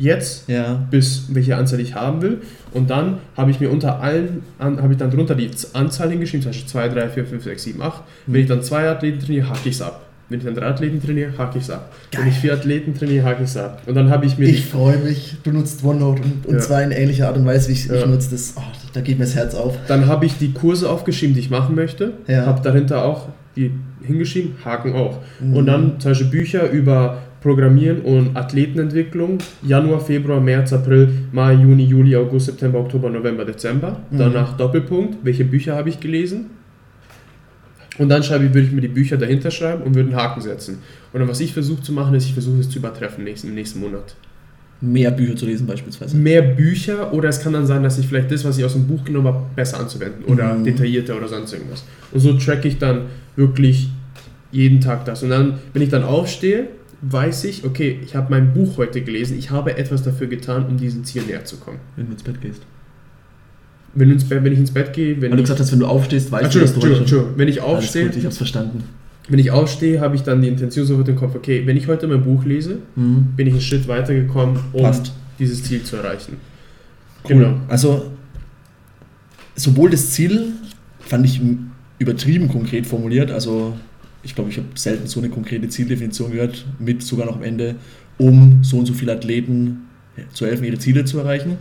jetzt ja. bis welche Anzahl ich haben will. Und dann habe ich mir unter allen, habe ich dann drunter die Anzahl hingeschrieben, zum Beispiel 2, 3, 4, 5, 6, 7, 8. Wenn ich dann zwei Athleten trainiere, hake ich es ab. Wenn ich dann drei Athleten trainiere, hake ich es ab. Wenn ich vier Athleten trainiere, hake ich es ab. Und dann habe ich mir Ich freue mich. Du nutzt OneNote und, und Ja. zwar in ähnlicher Art und Weise, wie ich, ich Ja. nutze das. Oh, da geht mir das Herz auf. Dann habe ich die Kurse aufgeschrieben, die ich machen möchte. Ja. Habe dahinter auch die hingeschrieben, Haken auch. Mhm. Und dann zum Beispiel Bücher über Programmieren und Athletenentwicklung. Januar, Februar, März, April, Mai, Juni, Juli, August, September, Oktober, November, Dezember. Mhm. Danach Doppelpunkt, welche Bücher habe ich gelesen. Und dann schreibe ich, würde ich mir die Bücher dahinter schreiben und würde einen Haken setzen. Und dann was ich versuche zu machen, ist, ich versuche es zu übertreffen nächsten, im nächsten Monat. Mehr Bücher zu lesen beispielsweise. Mehr Bücher oder es kann dann sein, dass ich vielleicht das, was ich aus dem Buch genommen habe, besser anzuwenden oder Mhm. detaillierter oder sonst irgendwas. Und so track ich dann wirklich jeden Tag das. Und dann, wenn ich dann aufstehe, weiß ich, okay, ich habe mein Buch heute gelesen, ich habe etwas dafür getan, um diesem Ziel näher zu kommen. Wenn du ins Bett gehst. Wenn, ins Bett, wenn ich ins Bett gehe, wenn Weil du gesagt hast, wenn du aufstehst, weißt du, dass du heute Entschuldigung, wenn ich aufstehe, gut, ich hab's verstanden. wenn ich aufstehe, habe ich dann die Intention sofort im Kopf, okay, wenn ich heute mein Buch lese, Mhm. bin ich einen Schritt weitergekommen, um Passt. dieses Ziel zu erreichen. Cool. Genau. Also, sowohl das Ziel fand ich übertrieben konkret formuliert. Also, ich glaube, ich habe selten so eine konkrete Zieldefinition gehört, mit sogar noch am Ende, um so und so viele Athleten zu helfen, ihre Ziele zu erreichen.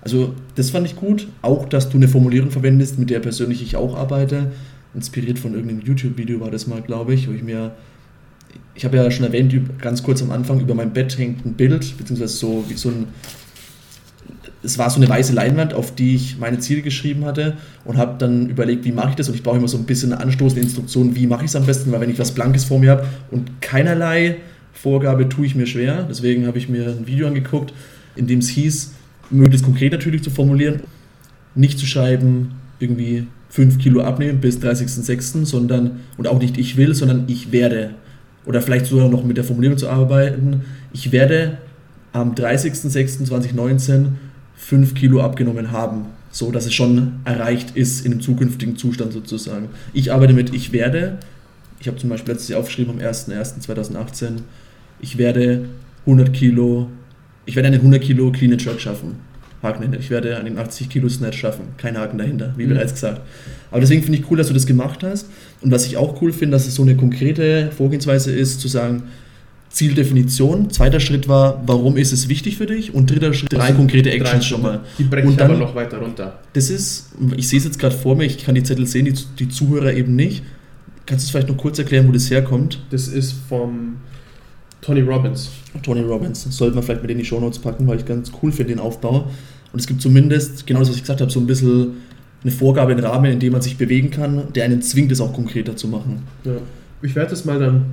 Also, das fand ich gut. Auch, dass du eine Formulierung verwendest, mit der persönlich ich auch arbeite. Inspiriert von irgendeinem YouTube-Video war das mal, glaube ich, wo ich mir. Ich habe ja schon erwähnt, ganz kurz am Anfang, über mein Bett hängt ein Bild, beziehungsweise so wie so ein es war so eine weiße Leinwand, auf die ich meine Ziele geschrieben hatte und habe dann überlegt, wie mache ich das und ich brauche immer so ein bisschen eine anstoßende Instruktion, wie mache ich es am besten, weil wenn ich was Blankes vor mir habe und keinerlei Vorgabe tue ich mir schwer, deswegen habe ich mir ein Video angeguckt, in dem es hieß, möglichst konkret natürlich zu formulieren, nicht zu schreiben, irgendwie 5 Kilo abnehmen bis 30.06., sondern, und auch nicht ich will, sondern ich werde. Oder vielleicht sogar noch mit der Formulierung zu arbeiten, ich werde am 30.06.2019 5 Kilo abgenommen haben, so dass es schon erreicht ist in dem zukünftigen Zustand sozusagen. Ich arbeite mit ich werde, ich habe zum Beispiel letztes Jahr aufgeschrieben am 01.01.2018, ich werde 100 Kilo, ich werde eine 100 Kilo Clean and Jerk schaffen. Haken dahinter. Ich werde einen 80 Kilo Snatch schaffen. Kein Haken dahinter, wie Mhm. bereits gesagt. Aber deswegen finde ich cool, dass du das gemacht hast. Und was ich auch cool finde, dass es so eine konkrete Vorgehensweise ist, zu sagen, Zieldefinition. Zweiter Schritt war, warum ist es wichtig für dich? Und dritter Schritt, drei konkrete Drei Actions schon mal. Die breche Und ich aber dann- noch weiter runter. Das ist, ich sehe es jetzt gerade vor mir, ich kann die Zettel sehen, die, die Zuhörer eben nicht. Kannst du es vielleicht noch kurz erklären, wo das herkommt? Das ist vom Tony Robbins. Tony Robbins. Sollten wir vielleicht mit in die Shownotes packen, weil ich ganz cool finde den Aufbau. Und es gibt zumindest, genau das, was ich gesagt habe, so ein bisschen eine Vorgabe, einen Rahmen, in dem man sich bewegen kann, der einen zwingt, es auch konkreter zu machen. Ja. Ich werde das mal dann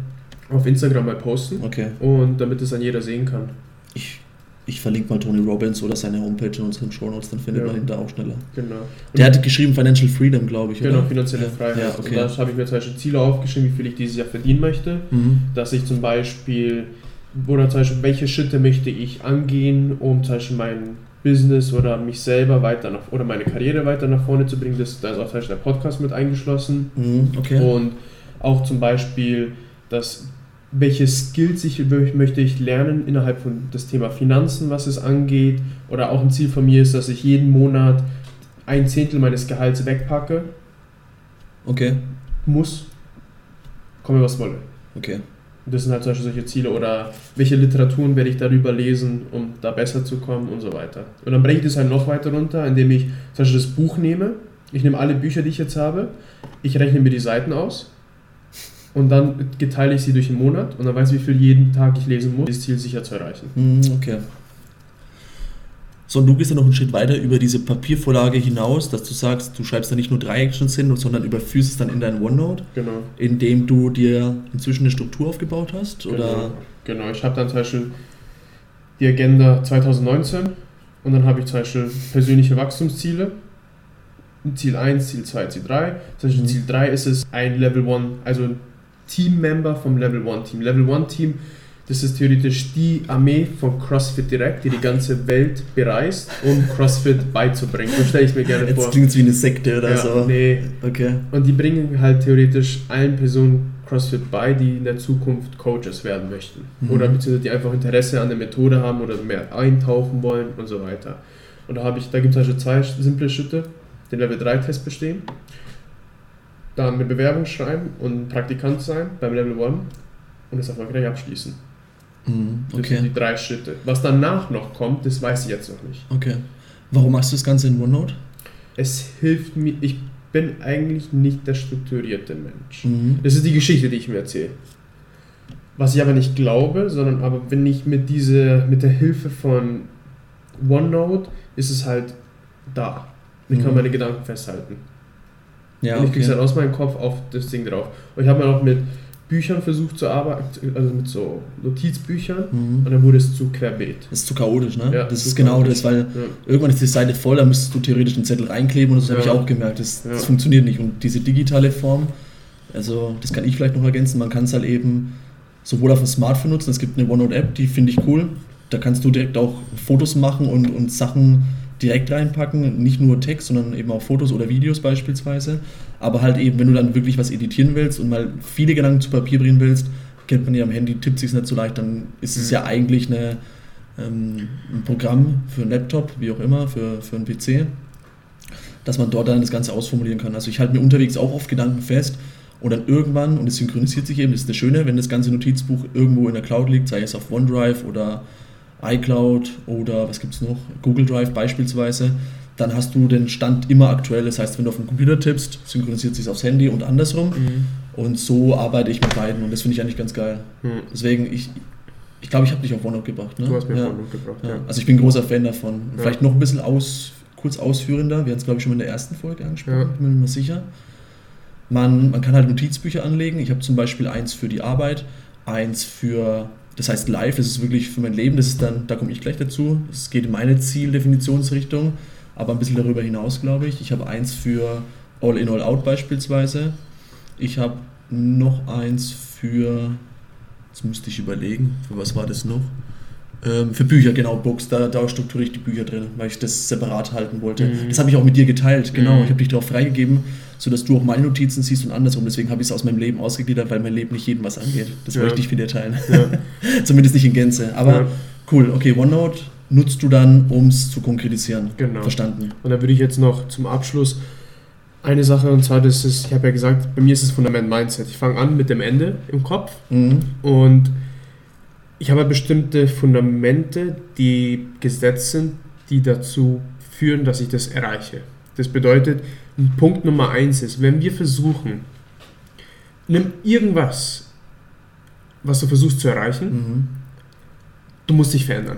auf Instagram mal posten Okay. und damit es dann jeder sehen kann. Ich, ich verlinke mal Tony Robbins oder seine Homepage in unseren Shownotes, dann findet Ja. man ihn da auch schneller. Genau. Der hat geschrieben Financial Freedom, glaube ich. genau oder? finanzielle ja. Freiheit. Ja, okay. Und da habe ich mir zum Beispiel Ziele aufgeschrieben, wie viel ich dieses Jahr verdienen möchte. Mhm. Dass ich zum Beispiel, oder zum Beispiel, welche Schritte möchte ich angehen, um zum Beispiel mein Business oder mich selber weiter nach, oder meine Karriere weiter nach vorne zu bringen. Das, da ist auch zum Beispiel der Podcast mit eingeschlossen. Mhm. Okay. Und auch zum Beispiel, dass welche Skills ich, möchte ich lernen innerhalb von das Thema Finanzen, was es angeht. Oder auch ein Ziel von mir ist, dass ich jeden Monat ein Zehntel meines Gehalts wegpacke. Okay. Muss. Komme was wolle. Okay. Das sind halt zum Beispiel solche Ziele. Oder welche Literaturen werde ich darüber lesen, um da besser zu kommen und so weiter. Und dann breche ich das halt noch weiter runter, indem ich zum Beispiel das Buch nehme. Ich nehme alle Bücher, die ich jetzt habe. Ich rechne mir die Seiten aus. Und dann teile ich sie durch den Monat und dann weiß ich, wie viel jeden Tag ich lesen muss, um dieses Ziel sicher zu erreichen. Mhm, Okay. So, und du gehst ja noch einen Schritt weiter über diese Papiervorlage hinaus, dass du sagst, du schreibst da nicht nur drei Actions hin, sondern überführst es dann in dein OneNote, Genau. indem du dir inzwischen eine Struktur aufgebaut hast? Oder? Genau, genau. ich habe dann zum Beispiel die Agenda 2019 und dann habe ich zum Beispiel persönliche Wachstumsziele. Ziel 1, Ziel 2, Ziel 3. Zum Beispiel Mhm. Ziel 3 ist es ein Level 1, also Teammember vom Level 1 Team. Level 1 Team, das ist theoretisch die Armee von CrossFit direkt, die die ganze Welt bereist, um CrossFit beizubringen. So stelle ich mir gerne Jetzt vor. klingt es wie eine Sekte oder Ja, so. nee, Okay. und die bringen halt theoretisch allen Personen CrossFit bei, die in der Zukunft Coaches werden möchten. Mhm. Oder beziehungsweise die einfach Interesse an der Methode haben oder mehr eintauchen wollen und so weiter. Und da, habe ich, da gibt es also zwei simple Schritte. Den Level 3 Test bestehen, dann eine Bewerbung schreiben und Praktikant sein beim Level 1 und das erfolgreich abschließen. Mhm, Das Okay. sind die drei Schritte. Was danach noch kommt, das weiß ich jetzt noch nicht. Okay. Warum machst du das Ganze in OneNote? Es hilft mir, ich bin eigentlich nicht der strukturierte Mensch. Mhm. Das ist die Geschichte, die ich mir erzähle. Was ich aber nicht glaube, sondern aber wenn ich mit, diese, mit der Hilfe von OneNote ist es halt da. Ich kann Mhm. meine Gedanken festhalten. Ja, und ich okay. halt aus meinem Kopf auf das Ding drauf. Und ich habe mir auch mit Büchern versucht zu arbeiten, also mit so Notizbüchern Mhm. und dann wurde es zu querbeet. Das ist zu chaotisch, ne? Ja, das ist genau chaotisch. das, weil Ja. irgendwann ist die Seite voll, da müsstest du theoretisch einen Zettel reinkleben und das habe Ja. ich auch gemerkt. Das, das funktioniert nicht. Und diese digitale Form, also das kann ich vielleicht noch ergänzen, man kann es halt eben sowohl auf dem Smartphone nutzen, es gibt eine OneNote-App, die finde ich cool. Da kannst du direkt auch Fotos machen und, und Sachen direkt reinpacken, nicht nur Text, sondern eben auch Fotos oder Videos beispielsweise. Aber halt eben, wenn du dann wirklich was editieren willst und mal viele Gedanken zu Papier bringen willst, kennt man ja am Handy, tippt sich nicht so leicht, dann ist es Mhm. ja eigentlich eine, ähm, ein Programm für einen Laptop, wie auch immer, für, für einen PC, dass man dort dann das Ganze ausformulieren kann. Also ich halte mir unterwegs auch oft Gedanken fest und dann irgendwann, und es synchronisiert sich eben, das ist das Schöne, wenn das ganze Notizbuch irgendwo in der Cloud liegt, sei es auf OneDrive oder iCloud oder was gibt es noch, Google Drive beispielsweise, dann hast du den Stand immer aktuell. Das heißt, wenn du auf den Computer tippst, synchronisiert sich aufs Handy und andersrum. Mhm. Und so arbeite ich mit beiden und das finde ich eigentlich ganz geil. Mhm. Deswegen, ich ich glaube, ich habe dich auf OneNote gebracht. Ne? Du hast mir ja. ja. gebracht, Ja. ja. Also ich bin großer Fan davon. Vielleicht noch ein bisschen aus, kurz ausführender. Wir haben es, glaube ich, schon in der ersten Folge angesprochen, Ja. bin mir nicht sicher. Man, man kann halt Notizbücher anlegen. Ich habe zum Beispiel eins für die Arbeit, eins für, das heißt live, das ist wirklich für mein Leben, das ist dann, da komme ich gleich dazu. Es geht in meine Zieldefinitionsrichtung, aber ein bisschen darüber hinaus, glaube ich. Ich habe eins für All in, All out beispielsweise. Ich habe noch eins für, jetzt müsste ich überlegen, für was war das noch? Ähm, für Bücher, genau, Books, da, da strukturiere ich die Bücher drin, weil ich das separat halten wollte. Mhm. Das habe ich auch mit dir geteilt, genau. Mhm. Ich habe dich darauf freigegeben, sodass du auch meine Notizen siehst und andersrum. Deswegen habe ich es aus meinem Leben ausgegliedert, weil mein Leben nicht jedem was angeht. Das Ja. wollte ich nicht mit dir teilen. Ja. Zumindest nicht in Gänze. Aber cool, okay, OneNote nutzt du dann, um es zu konkretisieren. Genau. Verstanden. Und da würde ich jetzt noch zum Abschluss eine Sache, und zwar, das ist, ich habe ja gesagt, bei mir ist das Fundament Mindset. Ich fange an mit dem Ende im Kopf Mhm. und ich habe bestimmte Fundamente, die gesetzt sind, die dazu führen, dass ich das erreiche. Das bedeutet, Punkt Nummer eins ist, wenn wir versuchen, nimm irgendwas, was du versuchst zu erreichen, Mhm. du musst dich verändern.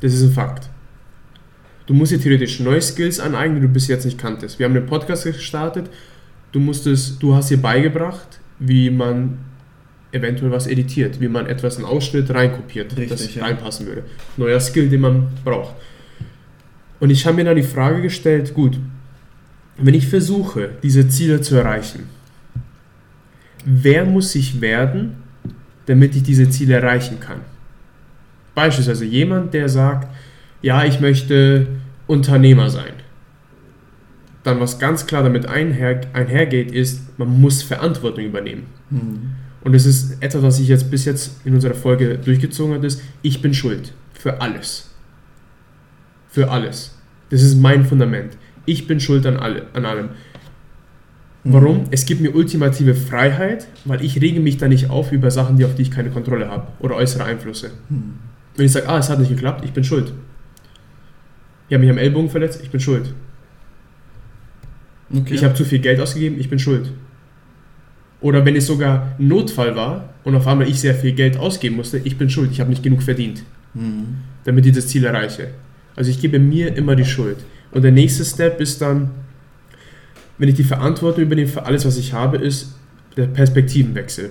Das ist ein Fakt. Du musst dir theoretisch neue Skills aneignen, die du bis jetzt nicht kanntest. Wir haben einen Podcast gestartet. Du musstest, du hast dir beigebracht, wie man eventuell was editiert, wie man etwas in Ausschnitt reinkopiert, Richtig, das ja. reinpassen würde. Neuer Skill, den man braucht. Und ich habe mir dann die Frage gestellt, gut, wenn ich versuche, diese Ziele zu erreichen, wer muss ich werden, damit ich diese Ziele erreichen kann? Beispielsweise jemand, der sagt, ja, ich möchte Unternehmer sein. Dann was ganz klar damit einher, einhergeht, ist, man muss Verantwortung übernehmen. Mhm. Und es ist etwas, was ich jetzt bis jetzt in unserer Folge durchgezogen habe, ist, ich bin schuld. Für alles. Für alles. Das ist mein Fundament. Ich bin schuld an, alle, an allem. Warum? Es gibt mir ultimative Freiheit, weil ich rege mich da nicht auf über Sachen, die auf die ich keine Kontrolle habe oder äußere Einflüsse. Mhm. Wenn ich sage, ah, es hat nicht geklappt, ich bin schuld. Ich habe mich am Ellbogen verletzt, ich bin schuld. Okay. Ich habe zu viel Geld ausgegeben, ich bin schuld. Oder wenn es sogar ein Notfall war und auf einmal ich sehr viel Geld ausgeben musste, ich bin schuld, ich habe nicht genug verdient, Mhm. damit ich das Ziel erreiche. Also ich gebe mir immer die Schuld. Und der nächste Step ist dann, wenn ich die Verantwortung übernehme für alles, was ich habe, ist der Perspektivenwechsel.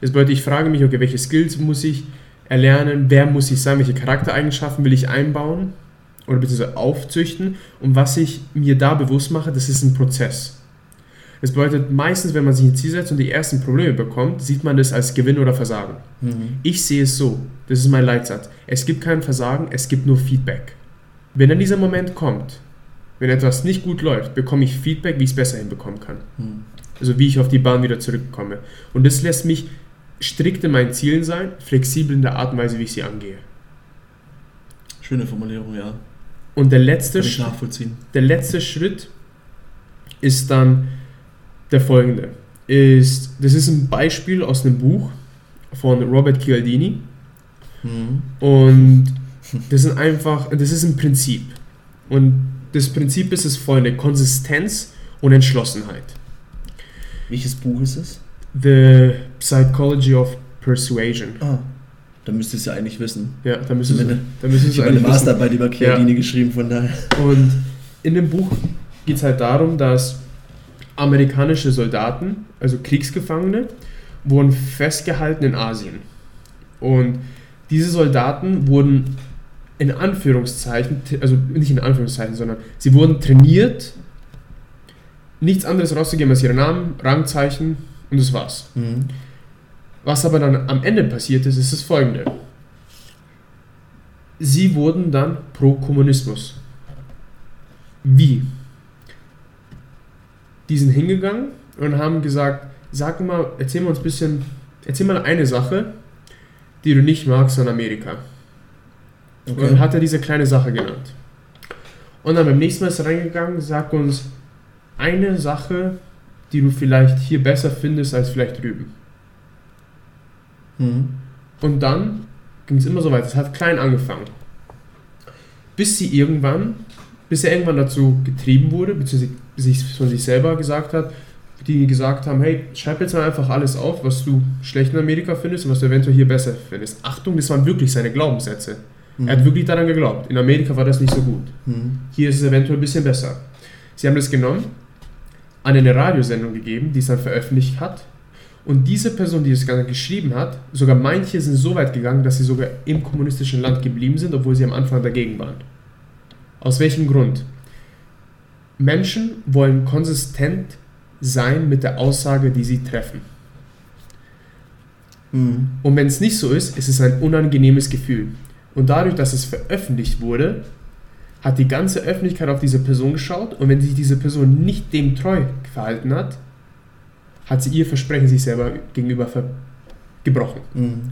Das bedeutet, ich frage mich, okay, welche Skills muss ich erlernen, wer muss ich sein, welche Charaktereigenschaften will ich einbauen oder beziehungsweise aufzüchten und was ich mir da bewusst mache, das ist ein Prozess. Das bedeutet, meistens, wenn man sich ein Ziel setzt und die ersten Probleme bekommt, sieht man das als Gewinn oder Versagen. Mhm. Ich sehe es so, das ist mein Leitsatz. Es gibt kein Versagen, es gibt nur Feedback. Wenn dann dieser Moment kommt, wenn etwas nicht gut läuft, bekomme ich Feedback, wie ich es besser hinbekommen kann. Mhm. Also wie ich auf die Bahn wieder zurückkomme. Und das lässt mich strikt in meinen Zielen sein, flexibel in der Art und Weise, wie ich sie angehe. Schöne Formulierung, ja. Und der letzte, der letzte Schritt ist dann der folgende. Ist, das ist ein Beispiel aus einem Buch von Robert Cialdini. Mhm. Und das sind einfach, das ist ein Prinzip. Und das Prinzip ist das folgende: Konsistenz und Entschlossenheit. Welches Buch ist es? The Psychology of Persuasion. Ah, da müsst ihr es ja eigentlich wissen. Ja, da Sie habe eine eigentlich wissen. Masterarbeit über Chialdini geschrieben, von daher. Und in dem Buch geht es halt darum, dass amerikanische Soldaten, also Kriegsgefangene, wurden festgehalten in Asien. Und diese Soldaten wurden in Anführungszeichen, also nicht in Anführungszeichen, sondern sie wurden trainiert, nichts anderes rauszugeben als ihren Namen, Rangzeichen und das war's. Mhm. Was aber dann am Ende passiert ist, ist das folgende. Sie wurden dann pro Kommunismus. Wie? Die sind hingegangen und haben gesagt, sag mal, erzähl mal uns ein bisschen, erzähl mal eine Sache, die du nicht magst an Amerika. Okay. Und dann hat er diese kleine Sache genannt. Und dann beim nächsten Mal ist er reingegangen, sag uns eine Sache, die du vielleicht hier besser findest als vielleicht drüben. Mhm. Und dann ging es immer so weiter. Es hat klein angefangen. Bis sie irgendwann, bis er irgendwann dazu getrieben wurde, beziehungsweise sich von sich selber gesagt hat, die gesagt haben, hey, schreib jetzt mal einfach alles auf, was du schlecht in Amerika findest und was du eventuell hier besser findest. Achtung, das waren wirklich seine Glaubenssätze. Mhm. Er hat wirklich daran geglaubt. In Amerika war das nicht so gut. Mhm. Hier ist es eventuell ein bisschen besser. Sie haben das genommen, an eine Radiosendung gegeben, die es dann veröffentlicht hat. Und diese Person, die das Ganze geschrieben hat, sogar manche sind so weit gegangen, dass sie sogar im kommunistischen Land geblieben sind, obwohl sie am Anfang dagegen waren. Aus welchem Grund? Menschen wollen konsistent sein mit der Aussage, die sie treffen. Mhm. Und wenn es nicht so ist, ist es ein unangenehmes Gefühl. Und dadurch, dass es veröffentlicht wurde, hat die ganze Öffentlichkeit auf diese Person geschaut und wenn sich diese Person nicht dem treu verhalten hat, hat sie ihr Versprechen sich selber gegenüber gebrochen. Mhm.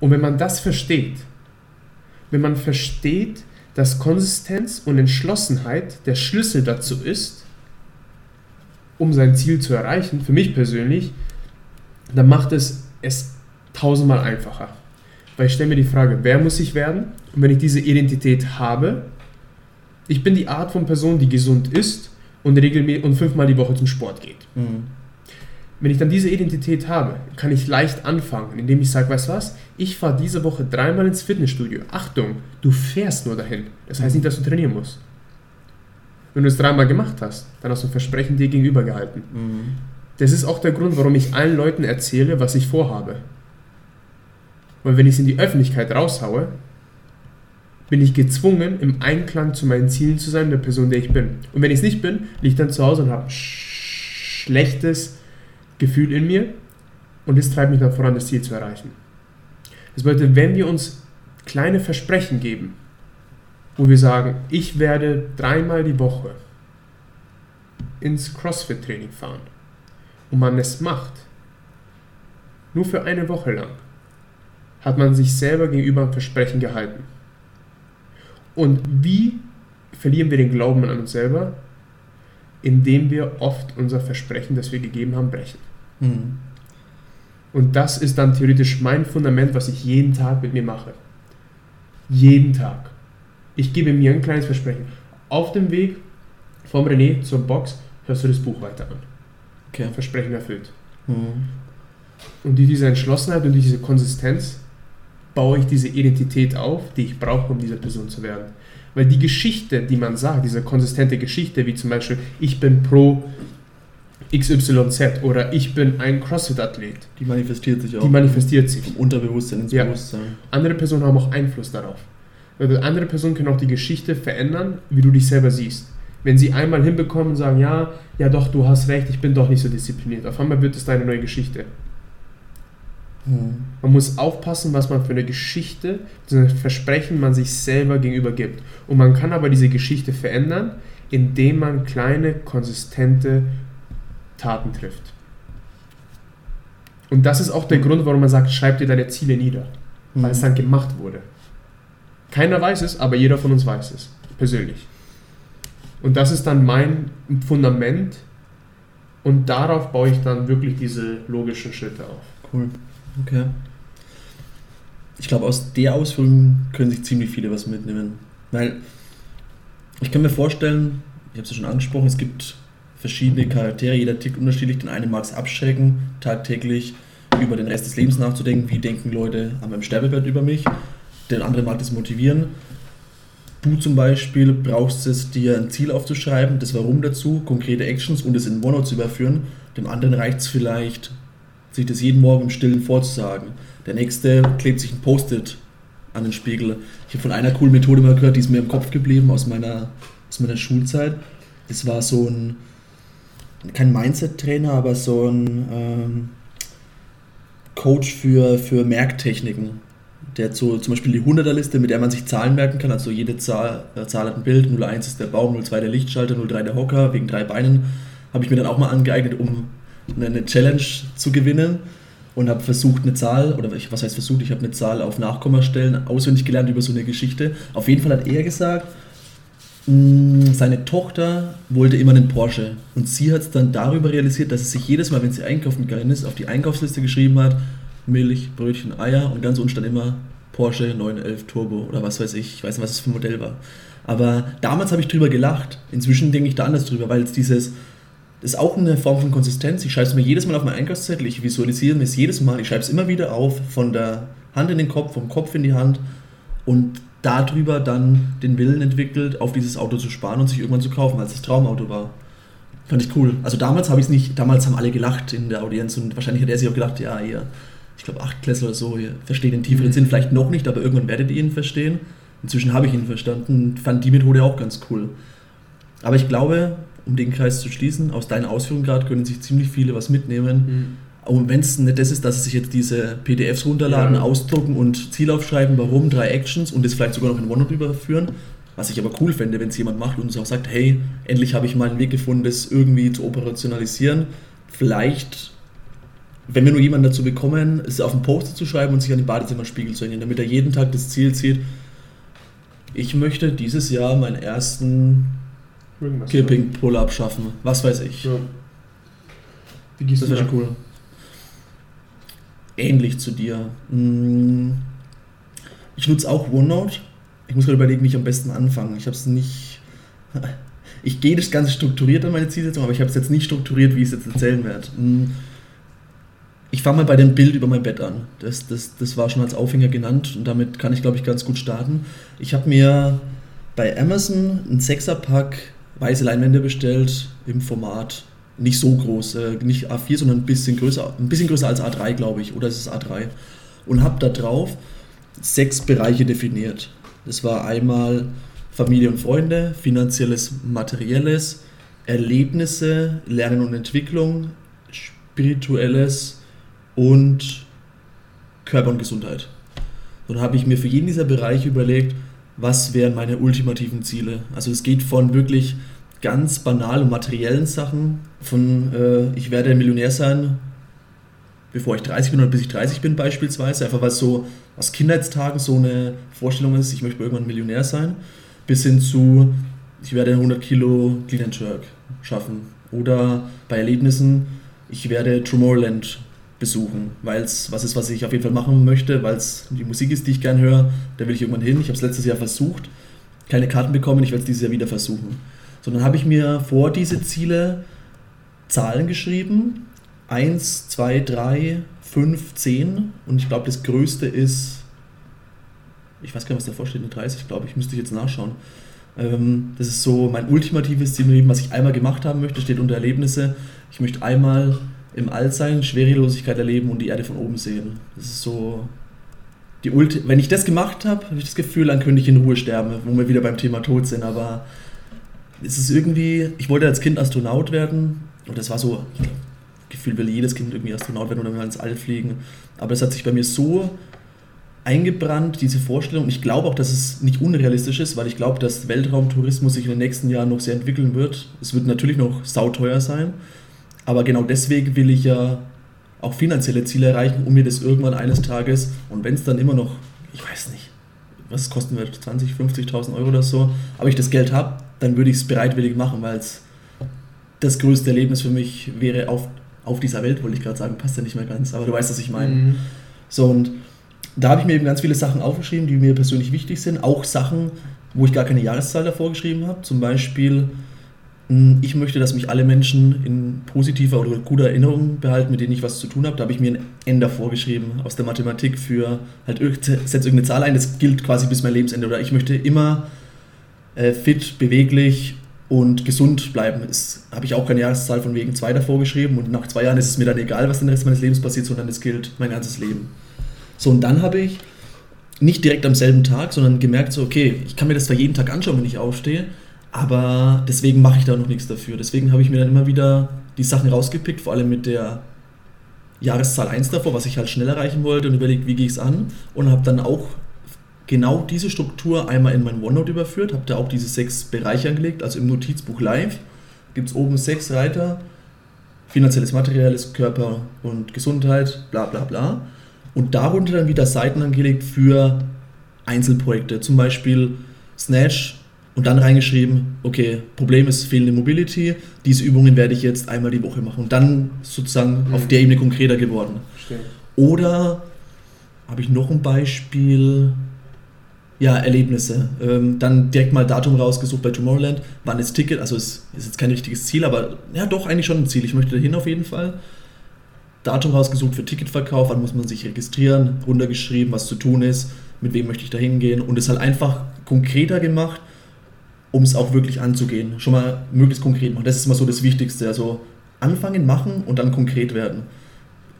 Und wenn man das versteht, wenn man versteht, dass Konsistenz und Entschlossenheit der Schlüssel dazu ist, um sein Ziel zu erreichen, für mich persönlich, dann macht es es tausendmal einfacher. Weil ich stelle mir die Frage, wer muss ich werden? Und wenn ich diese Identität habe, ich bin die Art von Person, die gesund ist und regelmäßig und fünfmal die Woche zum Sport geht. Mhm. Wenn ich dann diese Identität habe, kann ich leicht anfangen, indem ich sage, weißt du was, ich fahre diese Woche dreimal ins Fitnessstudio. Achtung, du fährst nur dahin. Das heißt nicht, dass du trainieren musst. Wenn du es dreimal gemacht hast, dann hast du ein Versprechen dir gegenüber gehalten. Mhm. Das ist auch der Grund, warum ich allen Leuten erzähle, was ich vorhabe. Weil wenn ich es in die Öffentlichkeit raushaue, bin ich gezwungen, im Einklang zu meinen Zielen zu sein, der Person, der ich bin. Und wenn ich es nicht bin, liege ich dann zu Hause und habe ein schlechtes Gefühl in mir und das treibt mich dann voran, das Ziel zu erreichen. Das bedeutet, wenn wir uns kleine Versprechen geben, wo wir sagen, ich werde dreimal die Woche ins CrossFit-Training fahren und man es macht, nur für eine Woche lang, hat man sich selber gegenüber ein Versprechen gehalten. Und wie verlieren wir den Glauben an uns selber? Indem wir oft unser Versprechen, das wir gegeben haben, brechen. Mhm. Und das ist dann theoretisch mein Fundament, was ich jeden Tag mit mir mache. Jeden Tag. Ich gebe mir ein kleines Versprechen. Auf dem Weg vom René zur Box hörst du das Buch weiter an. Okay. Versprechen erfüllt. Mhm. Und durch diese Entschlossenheit und durch diese Konsistenz baue ich diese Identität auf, die ich brauche, um diese Person zu werden. Weil die Geschichte, die man sagt, diese konsistente Geschichte, wie zum Beispiel, ich bin pro XYZ oder ich bin ein CrossFit-Athlet. Die manifestiert sich auch. Die manifestiert sich. Vom Unterbewusstsein ins ja. Bewusstsein. Andere Personen haben auch Einfluss darauf. Weil andere Personen können auch die Geschichte verändern, wie du dich selber siehst. Wenn sie einmal hinbekommen und sagen, ja, ja doch, du hast recht, ich bin doch nicht so diszipliniert. Auf einmal wird es deine neue Geschichte. Hm. Man muss aufpassen, was man für eine Geschichte, ein Versprechen man sich selber gegenüber gibt. Und man kann aber diese Geschichte verändern, indem man kleine, konsistente Taten trifft. Und das ist auch der Grund, warum man sagt, schreib dir deine Ziele nieder. Weil mhm. es dann gemacht wurde. Keiner weiß es, aber jeder von uns weiß es. Persönlich. Und das ist dann mein Fundament. Und darauf baue ich dann wirklich diese logischen Schritte auf. Cool. Okay. Ich glaube, aus der Ausführung können sich ziemlich viele was mitnehmen. Weil ich kann mir vorstellen, ich habe es ja schon angesprochen, es gibt verschiedene Charaktere, jeder tickt unterschiedlich. Den einen mag es abschrecken, tagtäglich über den Rest des Lebens nachzudenken, wie denken Leute an meinem Sterbebett über mich. Den anderen mag das motivieren. Du zum Beispiel brauchst es, dir ein Ziel aufzuschreiben, das Warum dazu, konkrete Actions und es in OneNote zu überführen. Dem anderen reicht es vielleicht, sich das jeden Morgen im Stillen vorzusagen. Der nächste klebt sich ein Post-it an den Spiegel. Ich habe von einer coolen Methode mal gehört, die ist mir im Kopf geblieben aus meiner, aus meiner Schulzeit. Das war so ein, kein Mindset-Trainer, aber so ein ähm, Coach für, für Merktechniken. Der hat zum Beispiel die 100er-Liste, mit der man sich Zahlen merken kann. Also jede Zahl, äh, Zahl hat ein Bild. 01 ist der Baum, 02 der Lichtschalter, 03 der Hocker, wegen drei Beinen. Habe ich mir dann auch mal angeeignet, um eine Challenge zu gewinnen und habe versucht, eine Zahl, oder was heißt versucht, ich habe eine Zahl auf Nachkommastellen auswendig gelernt über so eine Geschichte. Auf jeden Fall hat er gesagt, mm, seine Tochter wollte immer einen Porsche. Und sie hat es dann darüber realisiert, dass sie sich jedes Mal, wenn sie einkaufen gegangen ist, auf die Einkaufsliste geschrieben hat, Milch, Brötchen, Eier und ganz unten stand immer Porsche 911 Turbo oder was weiß ich. Ich weiß nicht, was das für ein Modell war. Aber damals habe ich drüber gelacht. Inzwischen denke ich da anders drüber, weil es dieses ist auch eine Form von Konsistenz. Ich schreibe es mir jedes Mal auf meinen Einkaufszettel, ich visualisiere mir es jedes Mal, ich schreibe es immer wieder auf, von der Hand in den Kopf, vom Kopf in die Hand und darüber dann den Willen entwickelt, auf dieses Auto zu sparen und sich irgendwann zu kaufen, als es Traumauto war. Fand ich cool. Also damals habe ich es nicht, damals haben alle gelacht in der Audienz und wahrscheinlich hat er sich auch gedacht, ja, ihr, ich glaube, acht Klässler oder so, ihr versteht den tieferen mhm. Sinn vielleicht noch nicht, aber irgendwann werdet ihr ihn verstehen. Inzwischen habe ich ihn verstanden und fand die Methode auch ganz cool. Aber ich glaube, um den Kreis zu schließen, aus deinen Ausführungen gerade können sich ziemlich viele was mitnehmen. Mhm. Und wenn es nicht das ist, dass sie sich jetzt diese PDFs runterladen, ja. ausdrucken und Ziel aufschreiben, warum, drei Actions und das vielleicht sogar noch in OneNote überführen, was ich aber cool fände, wenn es jemand macht und uns auch sagt, hey, endlich habe ich mal einen Weg gefunden, das irgendwie zu operationalisieren. Vielleicht, wenn wir nur jemanden dazu bekommen, es auf einen Poster zu schreiben und sich an den Badezimmerspiegel zu hängen, damit er jeden Tag das Ziel zieht, ich möchte dieses Jahr meinen ersten Kipping Pull-Up schaffen. Was weiß ich. Ja. Wie gehst das wäre schon cool. Ähnlich zu dir. Hm. Ich nutze auch OneNote. Ich muss gerade überlegen, wie ich am besten anfange. Ich habe es nicht. Ich gehe das Ganze strukturiert an meine Zielsetzung, aber ich habe es jetzt nicht strukturiert, wie ich es jetzt erzählen werde. Hm. Ich fange mal bei dem Bild über mein Bett an. Das, das, das war schon als Aufhänger genannt und damit kann ich, glaube ich, ganz gut starten. Ich habe mir bei Amazon ein Sechserpack weiße Leinwände bestellt im Format nicht so groß, äh, nicht A4, sondern ein bisschen größer, ein bisschen größer als A3, glaube ich, oder es ist A3. Und habe da drauf sechs Bereiche definiert. Das war einmal Familie und Freunde, finanzielles, materielles, Erlebnisse, Lernen und Entwicklung, spirituelles und Körper und Gesundheit. Und dann habe ich mir für jeden dieser Bereiche überlegt, was wären meine ultimativen Ziele. Also es geht von wirklich ganz banalen materiellen Sachen, von äh, ich werde Millionär sein, bevor ich 30 bin oder bis ich 30 bin beispielsweise, einfach weil es so aus Kindheitstagen so eine Vorstellung ist, ich möchte irgendwann Millionär sein, bis hin zu ich werde 100 Kilo Clean and Jerk schaffen. Oder bei Erlebnissen, ich werde Tomorrowland besuchen, weil es was ist, was ich auf jeden Fall machen möchte, weil es die Musik ist, die ich gern höre. Da will ich irgendwann hin. Ich habe es letztes Jahr versucht, keine Karten bekommen, ich werde es dieses Jahr wieder versuchen. Sondern habe ich mir vor diese Ziele Zahlen geschrieben. 1, 2, 3, 5, 10 und ich glaube das größte ist, ich weiß gar nicht, was davor steht, eine 30, glaube ich, müsste ich jetzt nachschauen. Ähm, das ist so mein ultimatives Ziel was ich einmal gemacht haben möchte, steht unter Erlebnisse. Ich möchte einmal im Altsein Schwerelosigkeit erleben und die Erde von oben sehen. Das ist so die Ulti Wenn ich das gemacht habe, habe ich das Gefühl, dann könnte ich in Ruhe sterben, wo wir wieder beim Thema Tod sind. Aber es ist irgendwie, ich wollte als Kind Astronaut werden und das war so, Gefühl will jedes Kind irgendwie Astronaut werden oder mal ins All fliegen. Aber es hat sich bei mir so eingebrannt, diese Vorstellung. Ich glaube auch, dass es nicht unrealistisch ist, weil ich glaube, dass Weltraumtourismus sich in den nächsten Jahren noch sehr entwickeln wird. Es wird natürlich noch sauteuer sein. Aber genau deswegen will ich ja auch finanzielle Ziele erreichen, um mir das irgendwann eines Tages, und wenn es dann immer noch, ich weiß nicht, was kosten wird, 20, 50.000 Euro oder so, aber ich das Geld habe, dann würde ich es bereitwillig machen, weil es das größte Erlebnis für mich wäre auf, auf dieser Welt, wollte ich gerade sagen, passt ja nicht mehr ganz, aber du weißt, was ich meine. Mhm. So, und da habe ich mir eben ganz viele Sachen aufgeschrieben, die mir persönlich wichtig sind, auch Sachen, wo ich gar keine Jahreszahl davor geschrieben habe, zum Beispiel ich möchte, dass mich alle Menschen in positiver oder guter Erinnerung behalten, mit denen ich was zu tun habe. Da habe ich mir ein N davor geschrieben aus der Mathematik für halt setze irgendeine Zahl ein, das gilt quasi bis mein Lebensende. Oder ich möchte immer äh, fit, beweglich und gesund bleiben. Das habe ich auch keine Jahreszahl von wegen zwei davor geschrieben und nach zwei Jahren ist es mir dann egal, was den Rest meines Lebens passiert, sondern es gilt mein ganzes Leben. So, und dann habe ich nicht direkt am selben Tag, sondern gemerkt, so, okay, ich kann mir das zwar jeden Tag anschauen, wenn ich aufstehe, aber deswegen mache ich da noch nichts dafür. Deswegen habe ich mir dann immer wieder die Sachen rausgepickt, vor allem mit der Jahreszahl 1 davor, was ich halt schnell erreichen wollte und überlegt, wie gehe ich es an und habe dann auch genau diese Struktur einmal in mein OneNote überführt, habe da auch diese sechs Bereiche angelegt, also im Notizbuch Live gibt es oben sechs Reiter, finanzielles, materielles, Körper und Gesundheit, bla bla bla. Und darunter dann wieder Seiten angelegt für Einzelprojekte, zum Beispiel Snatch und dann reingeschrieben, okay, Problem ist fehlende Mobility, diese Übungen werde ich jetzt einmal die Woche machen und dann sozusagen mhm. auf der Ebene konkreter geworden. Verstehe. Oder habe ich noch ein Beispiel, ja, Erlebnisse. Ähm, dann direkt mal Datum rausgesucht bei Tomorrowland. Wann ist Ticket? Also es ist jetzt kein richtiges Ziel, aber ja, doch eigentlich schon ein Ziel. Ich möchte dahin auf jeden Fall. Datum rausgesucht für Ticketverkauf, wann muss man sich registrieren, runtergeschrieben, was zu tun ist, mit wem möchte ich da hingehen und es halt einfach konkreter gemacht, um es auch wirklich anzugehen. Schon mal möglichst konkret machen. Das ist mal so das Wichtigste. Also anfangen, machen und dann konkret werden.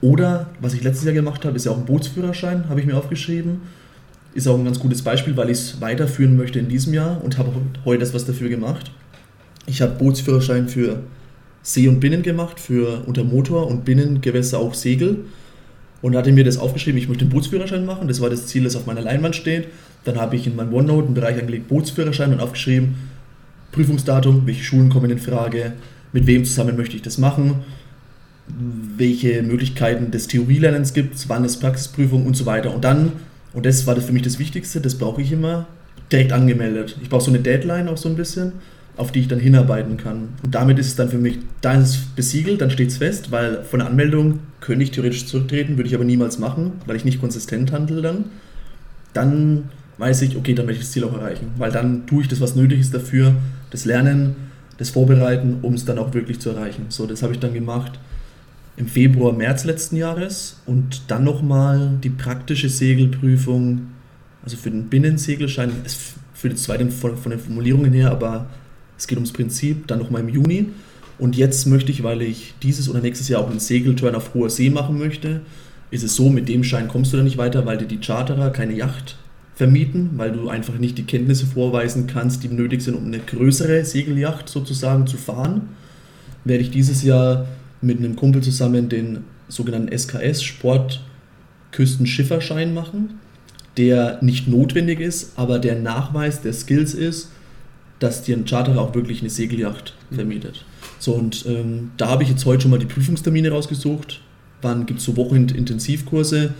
Oder, was ich letztes Jahr gemacht habe, ist ja auch ein Bootsführerschein, habe ich mir aufgeschrieben ist auch ein ganz gutes Beispiel, weil ich es weiterführen möchte in diesem Jahr und habe heute etwas dafür gemacht. Ich habe Bootsführerschein für See und Binnen gemacht, für unter Motor und Binnengewässer auch Segel und hatte mir das aufgeschrieben, ich möchte den Bootsführerschein machen. Das war das Ziel, das auf meiner Leinwand steht. Dann habe ich in meinem OneNote einen Bereich angelegt, Bootsführerschein und aufgeschrieben, Prüfungsdatum, welche Schulen kommen in Frage, mit wem zusammen möchte ich das machen, welche Möglichkeiten des Theorielernens gibt, wann ist Praxisprüfung und so weiter. Und dann und das war für mich das Wichtigste, das brauche ich immer direkt angemeldet. Ich brauche so eine Deadline auch so ein bisschen, auf die ich dann hinarbeiten kann. Und damit ist es dann für mich, da ist es besiegelt, dann steht es fest, weil von der Anmeldung könnte ich theoretisch zurücktreten, würde ich aber niemals machen, weil ich nicht konsistent handle dann. Dann weiß ich, okay, dann werde ich das Ziel auch erreichen, weil dann tue ich das, was nötig ist dafür, das Lernen, das Vorbereiten, um es dann auch wirklich zu erreichen. So, das habe ich dann gemacht im Februar, März letzten Jahres und dann nochmal die praktische Segelprüfung, also für den Binnensegelschein, es führt jetzt von, von den Formulierungen her, aber es geht ums Prinzip, dann nochmal im Juni. Und jetzt möchte ich, weil ich dieses oder nächstes Jahr auch einen Segelturn auf hoher See machen möchte, ist es so, mit dem Schein kommst du da nicht weiter, weil dir die Charterer keine Yacht vermieten, weil du einfach nicht die Kenntnisse vorweisen kannst, die nötig sind, um eine größere Segelyacht sozusagen zu fahren. Werde ich dieses Jahr mit einem Kumpel zusammen den sogenannten SKS Sportküstenschifferschein machen, der nicht notwendig ist, aber der Nachweis der Skills ist, dass dir ein Charterer auch wirklich eine Segelyacht mhm. vermietet. So, und ähm, da habe ich jetzt heute schon mal die Prüfungstermine rausgesucht. Wann gibt es so Wochenend-Intensivkurse?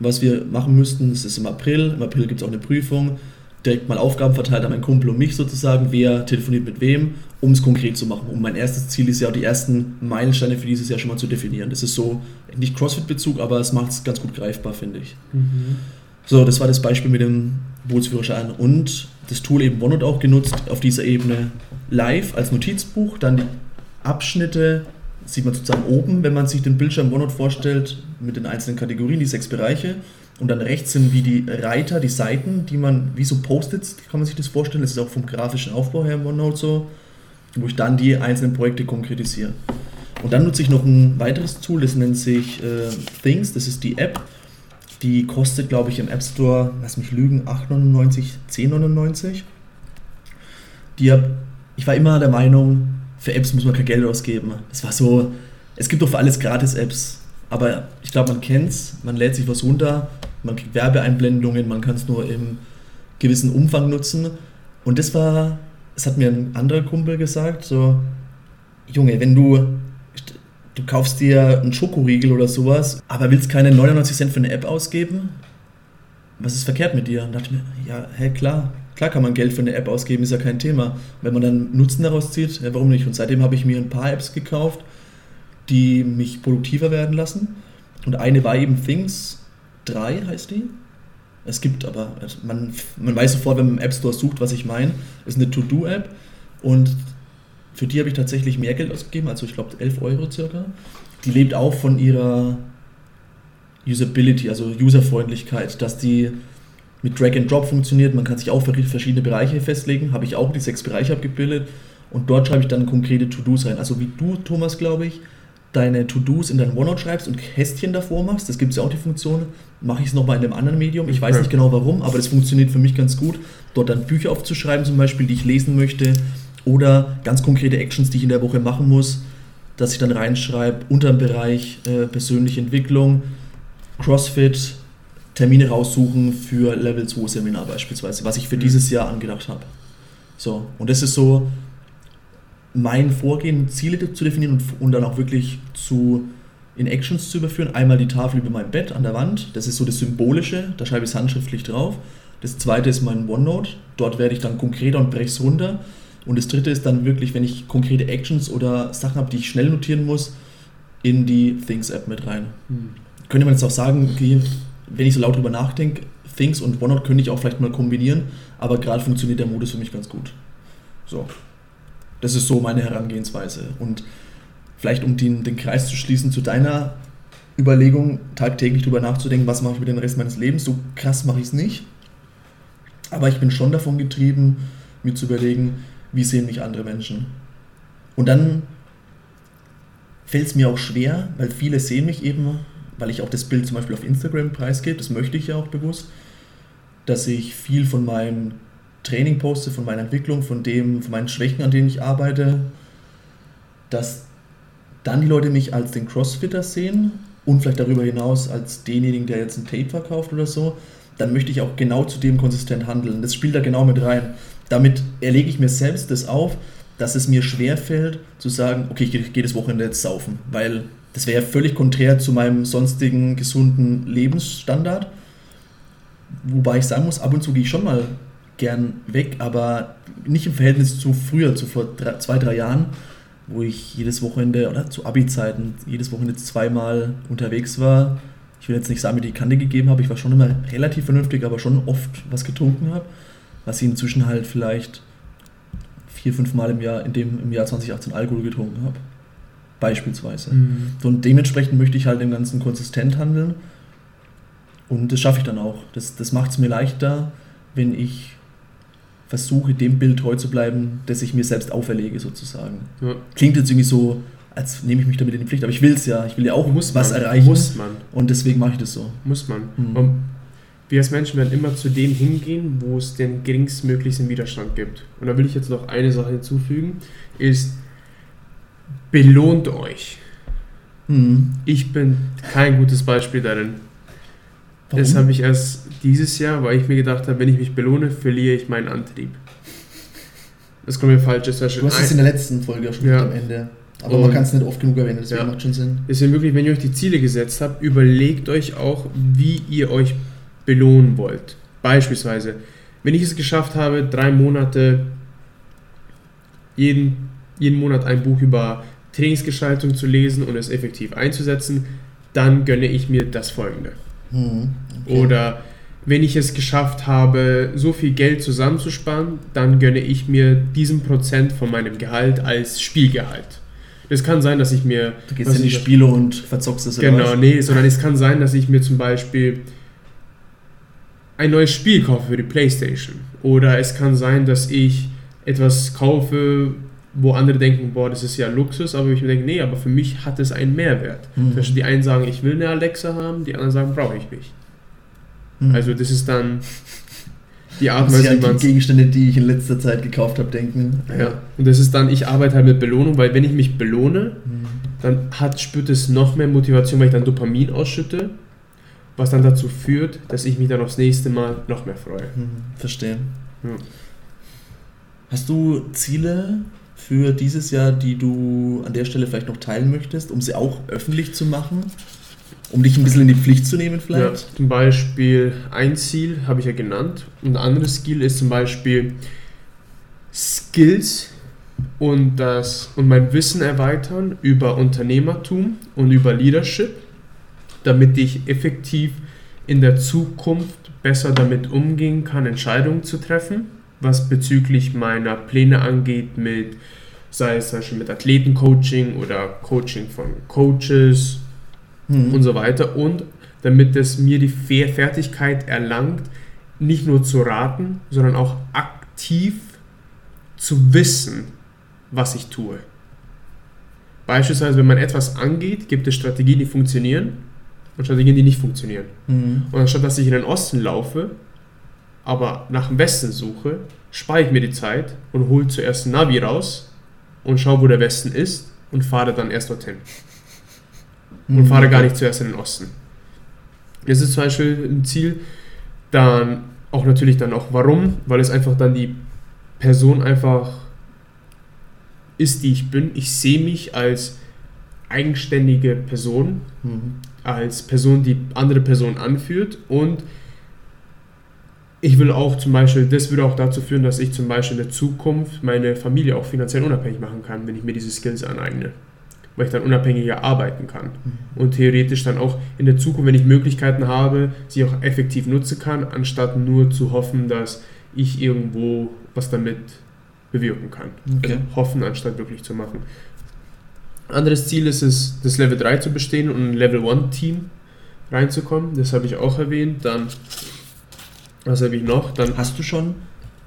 Was wir machen müssten, das ist im April. Im April gibt es auch eine Prüfung direkt mal Aufgaben verteilt an meinen Kumpel und mich sozusagen, wer telefoniert mit wem, um es konkret zu machen. Und mein erstes Ziel ist ja, die ersten Meilensteine für dieses Jahr schon mal zu definieren. Das ist so, nicht CrossFit-Bezug, aber es macht es ganz gut greifbar, finde ich. Mhm. So, das war das Beispiel mit dem Bootsführerschein und das Tool eben OneNote auch genutzt, auf dieser Ebene live als Notizbuch, dann die Abschnitte sieht man sozusagen oben, wenn man sich den Bildschirm OneNote vorstellt, mit den einzelnen Kategorien, die sechs Bereiche und dann rechts sind wie die Reiter, die Seiten, die man, wie so Post-its, kann man sich das vorstellen. Das ist auch vom grafischen Aufbau her im OneNote so, wo ich dann die einzelnen Projekte konkretisiere. Und dann nutze ich noch ein weiteres Tool, das nennt sich äh, Things, das ist die App. Die kostet, glaube ich, im App Store, lass mich lügen, 8,99, 10,99. Die ich war immer der Meinung, für Apps muss man kein Geld ausgeben. Es war so, es gibt doch für alles Gratis-Apps. Aber ich glaube, man kennt es, man lädt sich was runter, man kriegt Werbeeinblendungen, man kann es nur im gewissen Umfang nutzen. Und das war, das hat mir ein anderer Kumpel gesagt, so, Junge, wenn du, du kaufst dir einen Schokoriegel oder sowas, aber willst keine 99 Cent für eine App ausgeben, was ist verkehrt mit dir? Und dachte mir, ja, hä, klar, klar kann man Geld für eine App ausgeben, ist ja kein Thema. Wenn man dann Nutzen daraus zieht, ja, warum nicht? Und seitdem habe ich mir ein paar Apps gekauft, die mich produktiver werden lassen. Und eine war eben Things 3 heißt die. Es gibt aber, also man, man weiß sofort, wenn man im App Store sucht, was ich meine. Es ist eine To-Do-App und für die habe ich tatsächlich mehr Geld ausgegeben, also ich glaube 11 Euro circa. Die lebt auch von ihrer Usability, also Userfreundlichkeit, dass die mit Drag and Drop funktioniert. Man kann sich auch verschiedene Bereiche festlegen. Habe ich auch die sechs Bereiche abgebildet. Und dort schreibe ich dann konkrete To-Dos rein. Also wie du, Thomas, glaube ich, deine To-Dos in dein OneNote schreibst und Kästchen davor machst, das gibt es ja auch die Funktion, mache ich es nochmal in einem anderen Medium. Ich weiß Ja. nicht genau warum, aber das funktioniert für mich ganz gut, dort dann Bücher aufzuschreiben zum Beispiel, die ich lesen möchte oder ganz konkrete Actions, die ich in der Woche machen muss, dass ich dann reinschreibe unter dem Bereich äh, persönliche Entwicklung, CrossFit, Termine raussuchen für Level 2 Seminar beispielsweise, was ich für Mhm. dieses Jahr angedacht habe. So, und das ist so mein Vorgehen, Ziele zu definieren und, und dann auch wirklich zu in Actions zu überführen. Einmal die Tafel über mein Bett an der Wand, das ist so das Symbolische, da schreibe ich es handschriftlich drauf. Das zweite ist mein OneNote, dort werde ich dann konkreter und breche es runter. Und das dritte ist dann wirklich, wenn ich konkrete Actions oder Sachen habe, die ich schnell notieren muss, in die Things-App mit rein. Hm. Könnte man jetzt auch sagen, okay, wenn ich so laut drüber nachdenke, Things und OneNote könnte ich auch vielleicht mal kombinieren, aber gerade funktioniert der Modus für mich ganz gut. So. Das ist so meine Herangehensweise. Und vielleicht um den, den Kreis zu schließen zu deiner Überlegung, tagtäglich drüber nachzudenken, was mache ich mit dem Rest meines Lebens, so krass mache ich es nicht. Aber ich bin schon davon getrieben, mir zu überlegen, wie sehen mich andere Menschen. Und dann fällt es mir auch schwer, weil viele sehen mich eben, weil ich auch das Bild zum Beispiel auf Instagram preisgebe, das möchte ich ja auch bewusst, dass ich viel von meinem Training poste, von meiner Entwicklung, von dem, von meinen Schwächen, an denen ich arbeite, dass dann die Leute mich als den Crossfitter sehen und vielleicht darüber hinaus als denjenigen, der jetzt ein Tape verkauft oder so, dann möchte ich auch genau zu dem konsistent handeln. Das spielt da genau mit rein. Damit erlege ich mir selbst das auf, dass es mir schwerfällt zu sagen, okay, ich gehe geh das Wochenende jetzt saufen, weil das wäre ja völlig konträr zu meinem sonstigen gesunden Lebensstandard. Wobei ich sagen muss, ab und zu gehe ich schon mal gern weg, aber nicht im Verhältnis zu früher, zu vor drei, zwei, drei Jahren, wo ich jedes Wochenende oder zu Abi-Zeiten jedes Wochenende zweimal unterwegs war. Ich will jetzt nicht sagen, mir die Kante gegeben habe, ich war schon immer relativ vernünftig, aber schon oft was getrunken habe, was ich inzwischen halt vielleicht vier, fünf Mal im Jahr, in dem im Jahr 2018 Alkohol getrunken habe. Beispielsweise. Hm. So, und dementsprechend möchte ich halt im Ganzen konsistent handeln. Und das schaffe ich dann auch. Das, das macht es mir leichter, wenn ich versuche, dem Bild treu zu bleiben, das ich mir selbst auferlege, sozusagen. Ja. Klingt jetzt irgendwie so, als nehme ich mich damit in die Pflicht, aber ich will es ja. Ich will ja auch Muss was man. erreichen. Muss man. Und deswegen mache ich das so. Muss man. Mhm. Und wir als Menschen werden immer zu dem hingehen, wo es den geringstmöglichsten Widerstand gibt. Und da will ich jetzt noch eine Sache hinzufügen, ist, belohnt euch. Mhm. Ich bin kein gutes Beispiel darin. Warum? Das habe ich erst dieses Jahr, weil ich mir gedacht habe, wenn ich mich belohne, verliere ich meinen Antrieb. Das kommt mir falsch. Das du schon hast es in der letzten Folge auch schon Ja. am Ende. Aber Und- man kann es nicht oft genug erwähnen, deswegen Ja. macht schon Sinn. Deswegen wirklich, wenn ihr euch die Ziele gesetzt habt, überlegt euch auch, wie ihr euch belohnen wollt. Beispielsweise, wenn ich es geschafft habe, drei Monate jeden, jeden Monat ein Buch über Trainingsgestaltung zu lesen und es effektiv einzusetzen, dann gönne ich mir das folgende. Mhm. Okay. Oder wenn ich es geschafft habe, so viel Geld zusammenzusparen, dann gönne ich mir diesen Prozent von meinem Gehalt als Spielgehalt. Das kann sein, dass ich mir. du gehst in die Spiele und verzockst es oder Genau, was? nee, sondern es kann sein, dass ich mir zum Beispiel ein neues Spiel kaufe für die Playstation. Oder es kann sein, dass ich etwas kaufe, wo andere denken, boah, das ist ja Luxus, aber ich mir denke, nee, aber für mich hat es einen Mehrwert. Mhm. Zum Beispiel die einen sagen, ich will eine Alexa haben, die anderen sagen, brauche ich nicht. Mhm. Also das ist dann die Art Weise, wie an man die Gegenstände, die ich in letzter Zeit gekauft habe, denken. ja. Und das ist dann, ich arbeite halt mit Belohnung, weil wenn ich mich belohne, Mhm. dann hat, spürt es noch mehr Motivation, weil ich dann Dopamin ausschütte, was dann dazu führt, dass ich mich dann aufs nächste Mal noch mehr freue. Mhm, Verstehe. Ja. Hast du Ziele für dieses Jahr, die du an der Stelle vielleicht noch teilen möchtest, um sie auch öffentlich zu machen? Um dich ein bisschen in die Pflicht zu nehmen Ja, vielleicht? zum Beispiel ein Ziel habe ich ja genannt und ein anderes Ziel ist zum Beispiel Skills und, das, und mein Wissen erweitern über Unternehmertum und über Leadership, damit ich effektiv in der Zukunft besser damit umgehen kann, Entscheidungen zu treffen, was bezüglich meiner Pläne angeht, mit, sei es zum Beispiel mit Athletencoaching oder Coaching von Coaches, Mhm. und so weiter und damit es mir die Fe- Fertigkeit erlangt, nicht nur zu raten, sondern auch aktiv zu wissen, was ich tue. Beispielsweise, wenn man etwas angeht, gibt es Strategien, die funktionieren und Strategien, die nicht funktionieren. Mhm. Und anstatt dass ich in den Osten laufe, aber nach dem Westen suche, spare ich mir die Zeit und hole zuerst ein Navi raus und schaue, wo der Westen ist und fahre dann erst dorthin. Und Mhm. fahre gar nicht zuerst in den Osten. Das ist zum Beispiel ein Ziel. Dann auch natürlich dann auch warum, weil es einfach dann die Person einfach ist, die ich bin. Ich sehe mich als eigenständige Person, Mhm. als Person, die andere Personen anführt und ich will auch zum Beispiel, das würde auch dazu führen, dass ich zum Beispiel in der Zukunft meine Familie auch finanziell unabhängig machen kann, wenn ich mir diese Skills aneigne. Weil ich dann unabhängiger arbeiten kann. Und theoretisch dann auch in der Zukunft, wenn ich Möglichkeiten habe, sie auch effektiv nutzen kann, anstatt nur zu hoffen, dass ich irgendwo was damit bewirken kann. Okay. Also hoffen, anstatt wirklich zu machen. Anderes Ziel ist es, das Level 3 zu bestehen und ein Level 1 Team reinzukommen. Das habe ich auch erwähnt. Dann, was habe ich noch? Dann Hast du schon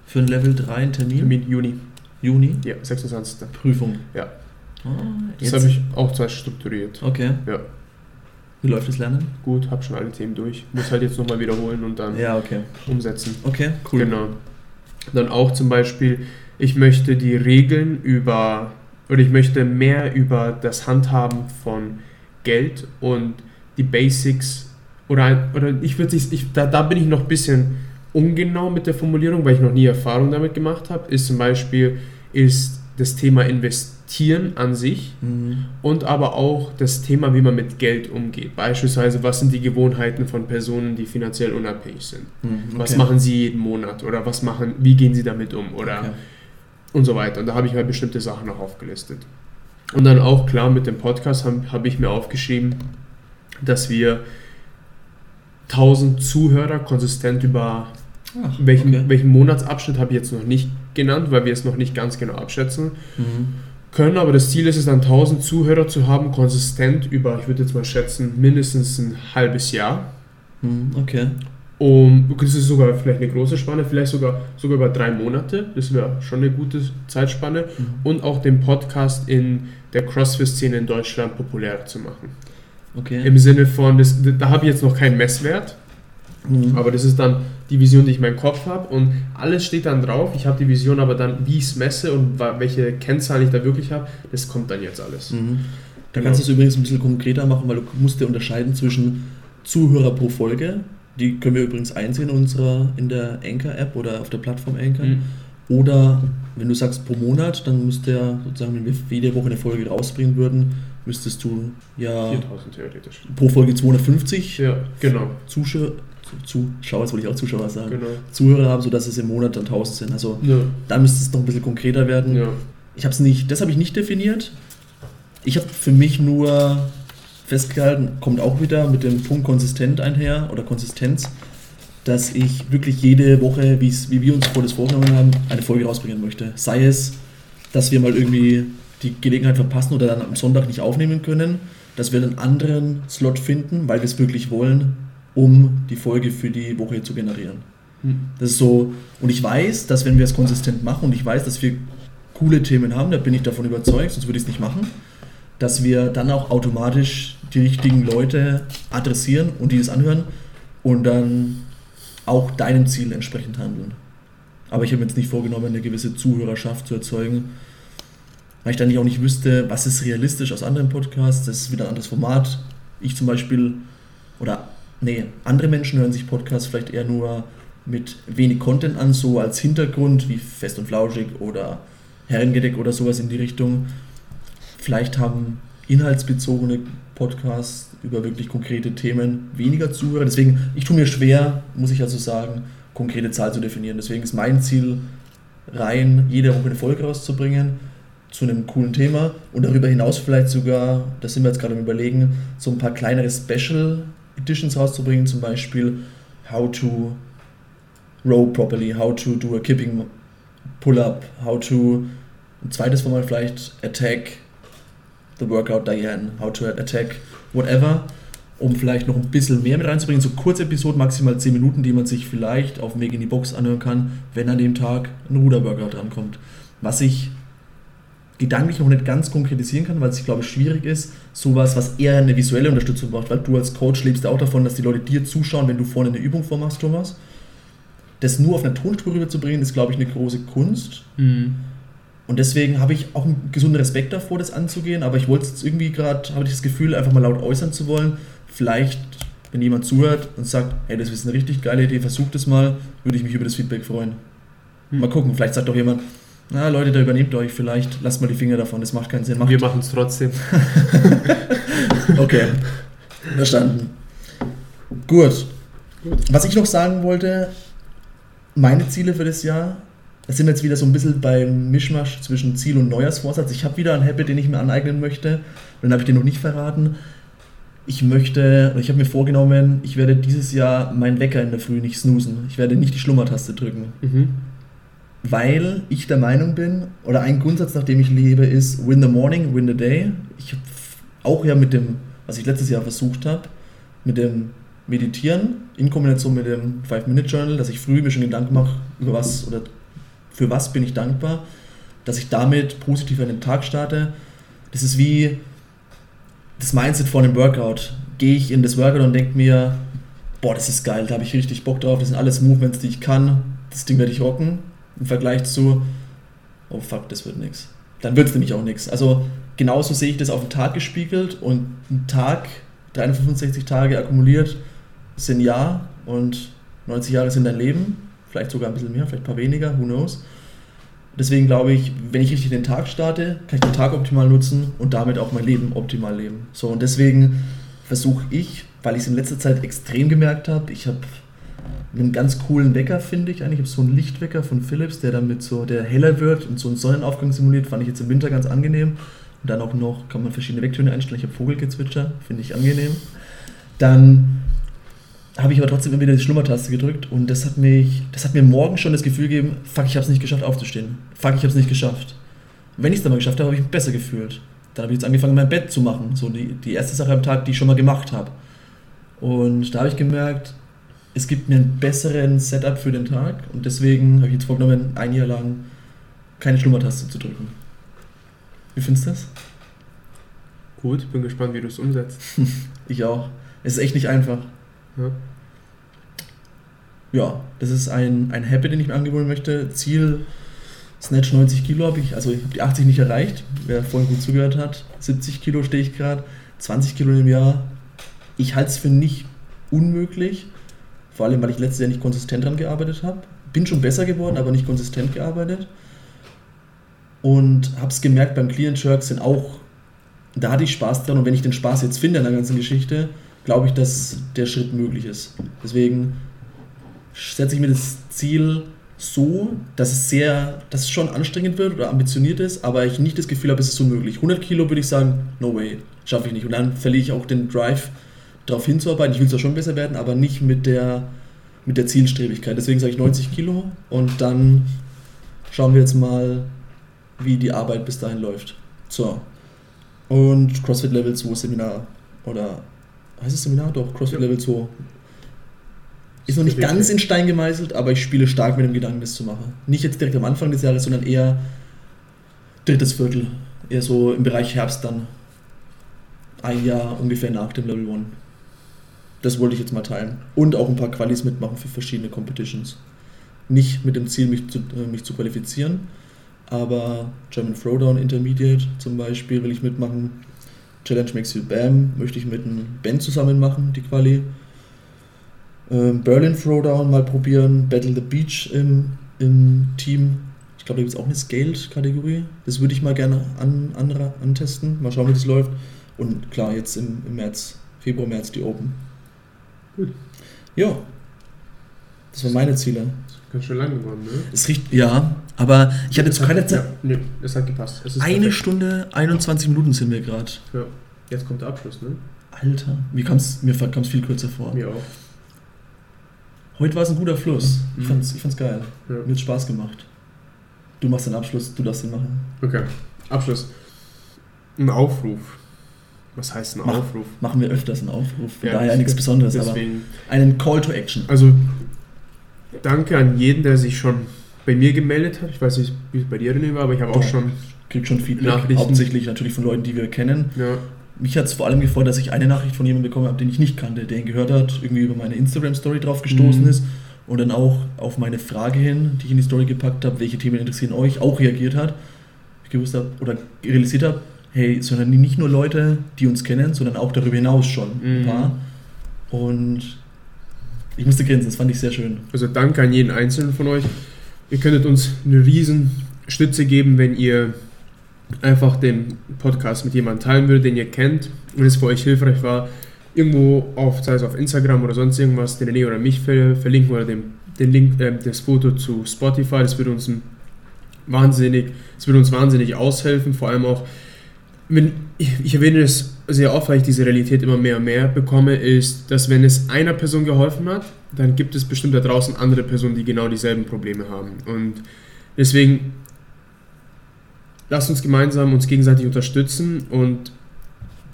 für ein Level 3 einen Termin? Termin Juni. Juni? Ja, 26. Prüfung. Ja. Ah, Das habe ich auch zwar strukturiert. Okay. Ja. Wie läuft das Lernen? Gut, habe schon alle Themen durch. Muss halt jetzt nochmal wiederholen und dann Ja, okay. umsetzen. Okay, cool. Genau. Dann auch zum Beispiel, ich möchte die Regeln über, oder ich möchte mehr über das Handhaben von Geld und die Basics, oder, ein- oder ich würde ich, da, da bin ich noch ein bisschen ungenau mit der Formulierung, weil ich noch nie Erfahrung damit gemacht habe, ist zum Beispiel, ist das Thema Investieren an sich Mhm. und aber auch das Thema, wie man mit Geld umgeht. Beispielsweise, was sind die Gewohnheiten von Personen, die finanziell unabhängig sind? Mhm, Was okay. machen sie jeden Monat oder was machen, wie gehen sie damit um oder Okay. und so weiter. Und da habe ich halt bestimmte Sachen noch aufgelistet. Und dann auch klar mit dem Podcast habe hab ich mir aufgeschrieben, dass wir 1000 Zuhörer konsistent über Ach, welchen, okay. welchen Monatsabschnitt habe ich jetzt noch nicht genannt, weil wir es noch nicht ganz genau abschätzen Mhm. können, aber das Ziel ist es dann 1000 Zuhörer zu haben, konsistent über, ich würde jetzt mal schätzen, mindestens ein halbes Jahr. Mhm, Okay. Um, das ist sogar vielleicht eine große Spanne, vielleicht sogar, sogar über drei Monate. Das wäre schon eine gute Zeitspanne. Mhm. Und auch den Podcast in der CrossFit-Szene in Deutschland populärer zu machen. Okay. Im Sinne von, das, da habe ich jetzt noch keinen Messwert, Mhm. aber das ist dann die Vision, die ich in meinem Kopf habe. Und alles steht dann drauf. Ich habe die Vision, aber dann, wie ich es messe und welche Kennzahlen ich da wirklich habe, das kommt dann jetzt alles. Mhm. Da Genau. kannst du es übrigens ein bisschen konkreter machen, weil du musst ja unterscheiden zwischen Zuhörer pro Folge, die können wir übrigens einsehen in, unserer, in der Anchor-App oder auf der Plattform Anchor. Mhm. Oder wenn du sagst pro Monat, dann müsste ja sozusagen, wenn wir jede Woche eine Folge rausbringen würden, müsstest du ja 4000 theoretisch. pro Folge 250 Ja, genau. Zuschauer, Zuschauer, jetzt wollte ich auch Zuschauer sagen, genau. Zuhörer haben, sodass es im Monat dann 1000 sind. Also Ja, da müsste es noch ein bisschen konkreter werden. ja. Ich habe es nicht, das habe ich nicht definiert. Ich habe für mich nur festgehalten, kommt auch wieder mit dem Punkt konsistent einher oder Konsistenz, dass ich wirklich jede Woche, wie wir uns vor das vorgenommen haben, eine Folge rausbringen möchte. Sei es, dass wir mal irgendwie die Gelegenheit verpassen oder dann am Sonntag nicht aufnehmen können, dass wir einen anderen Slot finden, weil wir es wirklich wollen, um die Folge für die Woche zu generieren. Hm. Das ist so, und ich weiß, dass wenn wir es konsistent machen und ich weiß, dass wir coole Themen haben, da bin ich davon überzeugt, sonst würde ich es nicht machen, dass wir dann auch automatisch die richtigen Leute adressieren und die das anhören und dann auch deinem Ziel entsprechend handeln. Aber ich habe mir jetzt nicht vorgenommen, eine gewisse Zuhörerschaft zu erzeugen, weil ich dann auch nicht wüsste, was ist realistisch aus anderen Podcasts, das ist wieder ein anderes Format. Ich zum Beispiel, oder nee, andere Menschen hören sich Podcasts vielleicht eher nur mit wenig Content an, so als Hintergrund wie Fest und Flauschig oder Herrengedeck oder sowas in die Richtung. Vielleicht haben inhaltsbezogene Podcasts über wirklich konkrete Themen weniger Zuhörer. Deswegen, ich tue mir schwer, muss ich also sagen, konkrete Zahl zu definieren. Deswegen ist mein Ziel, rein jede Woche eine Folge rauszubringen zu einem coolen Thema und darüber hinaus vielleicht sogar, da sind wir jetzt gerade am überlegen, so ein paar kleinere Special Editions rauszubringen, zum Beispiel How to row properly, how to do a kipping pull-up, how to, ein zweites Format vielleicht, attack the workout Diane, how to attack whatever. um vielleicht noch ein bisschen mehr mit reinzubringen. So kurze Episoden, maximal 10 Minuten, die man sich vielleicht auf dem Weg in die Box anhören kann, wenn an dem Tag ein Ruderburger drankommt. Was ich gedanklich noch nicht ganz konkretisieren kann, weil es, glaube ich, schwierig ist, sowas, was eher eine visuelle Unterstützung braucht, weil du als Coach lebst auch davon, dass die Leute dir zuschauen, wenn du vorne eine Übung vormachst, Thomas. Das nur auf einer Tonspur rüberzubringen, ist, glaube ich, eine große Kunst. Mhm. Und deswegen habe ich auch einen gesunden Respekt davor, das anzugehen, aber ich wollte es jetzt irgendwie gerade, habe ich das Gefühl, einfach mal laut äußern zu wollen. Vielleicht, wenn jemand zuhört und sagt, hey, das ist eine richtig geile Idee, versucht es mal, würde ich mich über das Feedback freuen. Hm. Mal gucken, vielleicht sagt auch jemand, na Leute, da übernehmt euch vielleicht, lasst mal die Finger davon, das macht keinen Sinn. Macht. Wir machen es trotzdem. Okay, verstanden. Gut. Gut. Was ich noch sagen wollte, meine Ziele für das Jahr, das sind jetzt wieder so ein bisschen beim Mischmasch zwischen Ziel und Neujahrsvorsatz. Ich habe wieder einen Habit, den ich mir aneignen möchte, und den habe ich dir noch nicht verraten. Ich möchte, ich habe mir vorgenommen, ich werde dieses Jahr meinen Wecker in der Früh nicht snoosen. Ich werde nicht die Schlummertaste drücken. Mhm. Weil ich der Meinung bin, oder ein Grundsatz, nach dem ich lebe, ist Win the morning, win the day. Ich habe auch ja mit dem, was ich letztes Jahr versucht habe, mit dem Meditieren in Kombination mit dem 5-Minute-Journal, dass ich früh mir schon Gedanken mache, über was oder für was bin ich dankbar, dass ich damit positiv an den Tag starte. Das ist wie das Mindset vor einem Workout. Gehe ich in das Workout und denke mir, boah, das ist geil, da habe ich richtig Bock drauf, das sind alles Movements, die ich kann, das Ding werde ich rocken. Im Vergleich zu, oh fuck, das wird nichts. Dann wird es nämlich auch nichts. Also genauso sehe ich das auf den Tag gespiegelt und ein Tag, 365 Tage akkumuliert, sind ein Jahr und 90 Jahre sind dein Leben. Vielleicht sogar ein bisschen mehr, vielleicht ein paar weniger, who knows. Deswegen glaube ich, wenn ich richtig den Tag starte, kann ich den Tag optimal nutzen und damit auch mein Leben optimal leben. So, und deswegen versuche ich, weil ich es in letzter Zeit extrem gemerkt habe, ich habe einen ganz coolen Wecker, finde ich eigentlich. Ich habe so einen Lichtwecker von Philips, der damit so, der heller wird und so einen Sonnenaufgang simuliert, fand ich jetzt im Winter ganz angenehm. Und dann auch noch kann man verschiedene Wecktöne einstellen. Ich habe Vogelgezwitscher, finde ich angenehm. Dann habe ich aber trotzdem immer wieder die Schlummertaste gedrückt und das hat mich, das hat mir morgen schon das Gefühl gegeben, fuck, ich habe es nicht geschafft aufzustehen. Fuck, ich habe es nicht geschafft. Wenn ich es dann mal geschafft habe, habe ich mich besser gefühlt. Dann habe ich jetzt angefangen, mein Bett zu machen. So die, die erste Sache am Tag, die ich schon mal gemacht habe. Und da habe ich gemerkt, es gibt mir einen besseren Setup für den Tag und deswegen habe ich jetzt vorgenommen, ein Jahr lang keine Schlummertaste zu drücken. Wie findest du das? Gut, bin gespannt, wie du es umsetzt. Ich auch. Es ist echt nicht einfach. Ja. Ja, das ist ein, ein Habit, den ich mir angewöhnen möchte. Ziel Snatch 90 Kilo habe ich, also ich habe die 80 nicht erreicht. Wer vorhin gut zugehört hat, 70 Kilo stehe ich gerade, 20 Kilo im Jahr. Ich halte es für nicht unmöglich, vor allem weil ich letztes Jahr nicht konsistent dran gearbeitet habe. Bin schon besser geworden, aber nicht konsistent gearbeitet. Und habe es gemerkt, beim Clean Jerk sind auch, da hatte ich Spaß dran und wenn ich den Spaß jetzt finde an der ganzen Geschichte, glaube ich, dass der Schritt möglich ist. Deswegen setze ich mir das Ziel so, dass es sehr, dass es schon anstrengend wird oder ambitioniert ist, aber ich nicht das Gefühl habe, es ist unmöglich. 100 Kilo würde ich sagen, no way, schaffe ich nicht. Und dann verliere ich auch den Drive, darauf hinzuarbeiten. Ich will zwar schon besser werden, aber nicht mit der, mit der Zielstrebigkeit. Deswegen sage ich 90 Kilo und dann schauen wir jetzt mal, wie die Arbeit bis dahin läuft. So. Und CrossFit Level 2 Seminar oder heißt es Seminar? Doch, CrossFit Ja. Level 2. Ist noch nicht ganz in Stein gemeißelt, aber ich spiele stark mit dem Gedanken, das zu machen. Nicht jetzt direkt am Anfang des Jahres, sondern eher drittes Viertel. Eher so im Bereich Herbst dann. Ein Jahr ungefähr nach dem Level 1. Das wollte ich jetzt mal teilen. Und auch ein paar Qualis mitmachen für verschiedene Competitions. Nicht mit dem Ziel, mich zu, äh, mich zu qualifizieren, aber German Throwdown Intermediate zum Beispiel will ich mitmachen. Challenge Makes You Bam möchte ich mit einem Ben zusammen machen, die Quali. Ähm, Berlin Throwdown mal probieren. Battle the Beach im, im Team. Ich glaube, da gibt es auch eine Scaled-Kategorie. Das würde ich mal gerne an, an, antesten. Mal schauen, wie das läuft. Und klar, jetzt im, im März, Februar, März die Open. Gut. Ja. Das waren meine Ziele. Ganz schön lang geworden, ne? Es riecht, ja, aber ich hatte zu keiner Zeit. Ja, nö, es hat gepasst. Es Eine perfekt. Stunde 21 Minuten sind wir gerade. Ja. Jetzt kommt der Abschluss, ne? Alter, mir kam es mir kam's viel kürzer vor. Mir auch. Heute war es ein guter Fluss. Ich Mhm. fand's, ich fand's geil. Ja. Mir hat Spaß gemacht. Du machst den Abschluss, du darfst den machen. Okay, Abschluss. Ein Aufruf. Was heißt ein Mach- Aufruf? Machen wir öfters einen Aufruf. Von Ja, daher nichts Besonderes, aber Deswegen, einen Call to Action. also danke an jeden, der sich schon bei mir gemeldet hat. Ich weiß nicht, wie es bei dir René war, aber ich habe auch schon Kriegt schon Feedback, Nachrichten. hauptsächlich natürlich von Leuten, die wir kennen. ja, Mich hat es vor allem gefreut, dass ich eine Nachricht von jemandem bekommen habe, den ich nicht kannte, der ihn gehört hat, irgendwie über meine Instagram-Story drauf gestoßen Mhm. ist und dann auch auf meine Frage hin, die ich in die Story gepackt habe, welche Themen interessieren euch, auch reagiert hat. Ich gewusst habe oder realisiert habe, hey, sondern nicht nur Leute, die uns kennen, sondern auch darüber hinaus schon ein Mhm. paar. Und ich musste grinsen, das fand ich sehr schön. Also danke an jeden Einzelnen von euch. Ihr könntet uns eine riesen Stütze geben, wenn ihr einfach den Podcast mit jemandem teilen würdet, den ihr kennt und es für euch hilfreich war, irgendwo auf, sei es auf Instagram oder sonst irgendwas, den René oder mich ver verlinken oder den, den Link, äh, das Foto zu Spotify. Das würde uns wahnsinnig, das würde uns wahnsinnig aushelfen, vor allem auch, wenn, ich, erwähne es sehr oft, weil ich diese Realität immer mehr und mehr bekomme, ist, dass wenn es einer Person geholfen hat, dann gibt es bestimmt da draußen andere Personen, die genau dieselben Probleme haben. Und deswegen lasst uns gemeinsam uns gegenseitig unterstützen und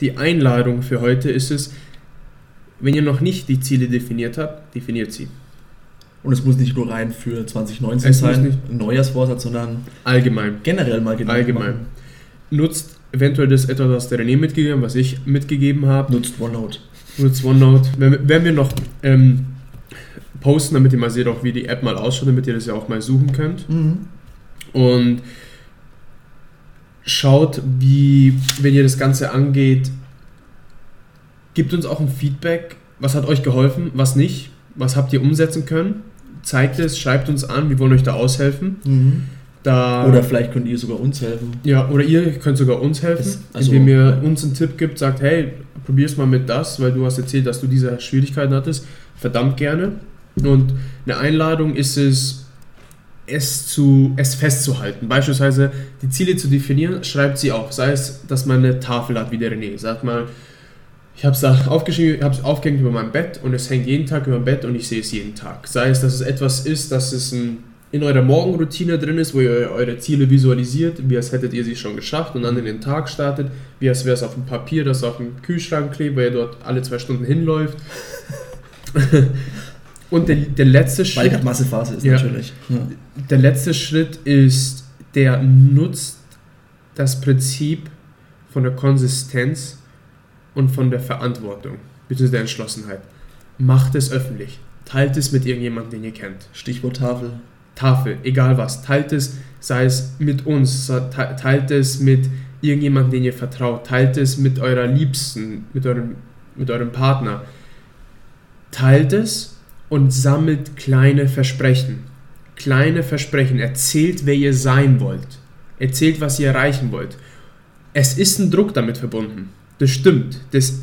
die Einladung für heute ist es, wenn ihr noch nicht die Ziele definiert habt, definiert sie. Und es muss nicht nur rein für 2019 Es sein, ein Neujahrsvorsatz, sondern Allgemein. generell mal Gedanken Allgemein. machen. Nutzt eventuell das etwas, was der René mitgegeben hat, was ich mitgegeben habe. Nutzt OneNote. Nutzt OneNote. Werden werden wir noch ähm, posten, damit ihr mal seht, auch wie die App mal ausschaut, damit ihr das ja auch mal suchen könnt. Mhm. Und schaut, wie, wenn ihr das Ganze angeht, gebt uns auch ein Feedback. Was hat euch geholfen, was nicht? Was habt ihr umsetzen können? Zeigt es, schreibt uns an, wir wollen euch da aushelfen. Mhm. Da, Oder vielleicht könnt ihr sogar uns helfen. ja, oder ihr könnt sogar uns helfen, Das- also- indem ihr uns einen Tipp gibt, sagt, hey, probier's mal mit das, weil du hast erzählt, dass du diese Schwierigkeiten hattest. Verdammt gerne. Und eine Einladung ist es, es, zu, es festzuhalten. Beispielsweise die Ziele zu definieren, schreibt sie auf. Sei es, dass man eine Tafel hat, wie der René. Sagt mal, ich habe es da aufgeschrieben, ich habe es aufgehängt über mein Bett und es hängt jeden Tag über dem Bett und ich sehe es jeden Tag. Sei es, dass es etwas ist, dass es ein, in eurer Morgenroutine drin ist, wo ihr eure Ziele visualisiert, wie als hättet ihr sie schon geschafft und dann in den Tag startet, wie als wäre es auf dem Papier, das auf dem Kühlschrank klebt, wo ihr dort alle zwei Stunden hinläuft. und der, der letzte Weil Schritt gerade Massephase ist Ja. natürlich. Ja. der letzte Schritt ist, der nutzt das Prinzip von der Konsistenz und von der Verantwortung, bzw. der Entschlossenheit. Macht es öffentlich. Teilt es mit irgendjemandem, den ihr kennt. Stichwort Tafel. Tafel, egal was. Teilt es, sei es mit uns, te- teilt es mit irgendjemandem, den ihr vertraut. Teilt es mit eurer Liebsten, mit eurem, mit eurem Partner. Teilt es und sammelt kleine Versprechen. Kleine Versprechen. Erzählt, wer ihr sein wollt. Erzählt, was ihr erreichen wollt. Es ist ein Druck damit verbunden. Das stimmt. Das,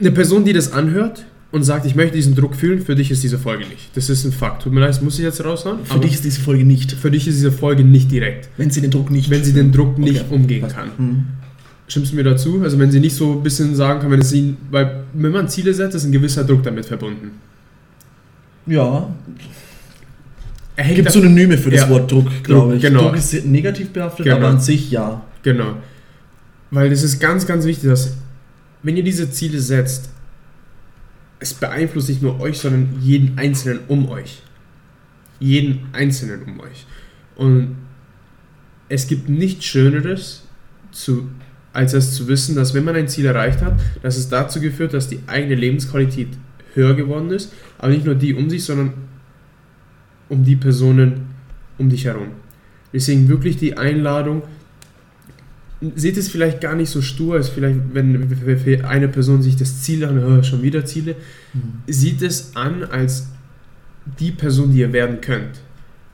eine Person, die das anhört und sagt, ich möchte diesen Druck fühlen, für dich ist diese Folge nicht. Das ist ein Fakt. Tut mir leid, das muss ich jetzt raushauen. Für dich ist diese Folge nicht. für dich ist diese Folge nicht direkt. Wenn sie den Druck nicht. Wenn sie den Druck nicht Okay. umgehen Passt. kann. Mhm. Stimmst du mir dazu? Also wenn sie nicht so ein bisschen sagen kann, wenn es sie, weil wenn man Ziele setzt, ist ein gewisser Druck damit verbunden. Ja, hängt gibt Synonyme für das Ja. Wort Druck, glaube ich. genau. Druck ist negativ behaftet, Genau. aber an sich ja. Genau. Weil das ist ganz, ganz wichtig, dass wenn ihr diese Ziele setzt, es beeinflusst nicht nur euch, sondern jeden Einzelnen um euch. Jeden Einzelnen um euch. Und es gibt nichts Schöneres, zu, als es zu wissen, dass wenn man ein Ziel erreicht hat, dass es dazu geführt, dass die eigene Lebensqualität höher geworden ist, aber nicht nur die um sich, sondern um die Personen um dich herum. Deswegen wirklich die Einladung, seht es vielleicht gar nicht so stur, als vielleicht, wenn eine Person sich das Ziel anhört, schon wieder Ziele, sieht es an als die Person, die ihr werden könnt.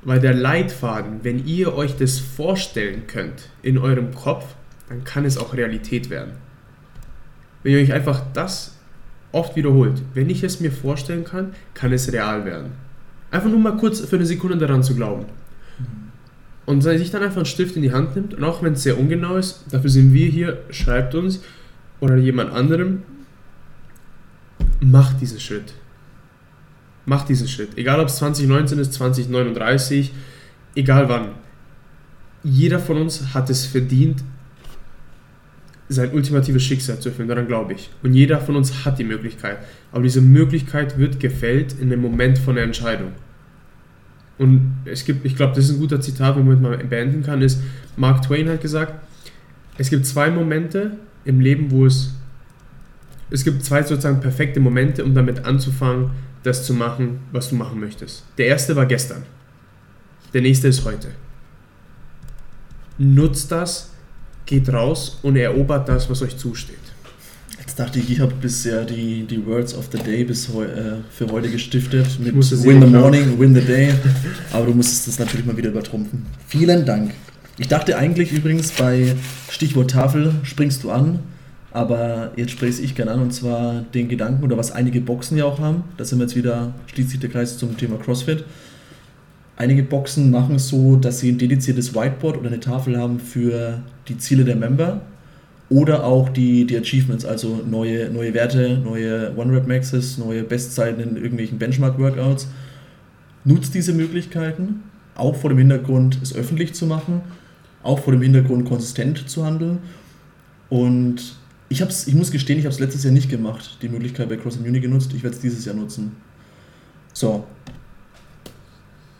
Weil der Leitfaden, wenn ihr euch das vorstellen könnt in eurem Kopf, dann kann es auch Realität werden. Wenn ihr euch einfach das oft wiederholt, wenn ich es mir vorstellen kann, kann es real werden. Einfach nur mal kurz für eine Sekunde daran zu glauben. Und sich dann einfach einen Stift in die Hand nimmt und auch wenn es sehr ungenau ist, dafür sind wir hier, schreibt uns oder jemand anderem, macht diesen Schritt. Macht diesen Schritt. Egal ob es 2019 ist, 2039, egal wann. Jeder von uns hat es verdient, sein ultimatives Schicksal zu erfüllen, daran glaube ich. Und jeder von uns hat die Möglichkeit. Aber diese Möglichkeit wird gefällt in dem Moment von der Entscheidung. Und es gibt, ich glaube, das ist ein guter Zitat, womit man beenden kann, ist, Mark Twain hat gesagt, es gibt zwei Momente im Leben, wo es, es gibt zwei sozusagen perfekte Momente, um damit anzufangen, das zu machen, was du machen möchtest. Der erste war gestern. Der nächste ist heute. Nutzt das, geht raus und erobert das, was euch zusteht. Jetzt dachte ich, ich habe bisher die, die Words of the Day bis heu, äh, für heute gestiftet mit Win the Morning, Win the Day. Aber du musstest das natürlich mal wieder übertrumpfen. Vielen Dank. Ich dachte eigentlich übrigens bei Stichwort Tafel springst du an, aber jetzt spreche ich gerne an und zwar den Gedanken oder was einige Boxen ja auch haben. Da sind wir jetzt wieder, schließt sich der Kreis zum Thema CrossFit. Einige Boxen machen es so, dass sie ein dediziertes Whiteboard oder eine Tafel haben für die Ziele der Member oder auch die, die Achievements, also neue, neue Werte, neue One-Rep-Maxes, neue Bestzeiten in irgendwelchen Benchmark-Workouts. Nutzt diese Möglichkeiten, auch vor dem Hintergrund, es öffentlich zu machen, auch vor dem Hintergrund, konsistent zu handeln. Und ich, hab's, ich muss gestehen, ich habe es letztes Jahr nicht gemacht, die Möglichkeit bei Cross Immunity genutzt. Ich werde es dieses Jahr nutzen. So.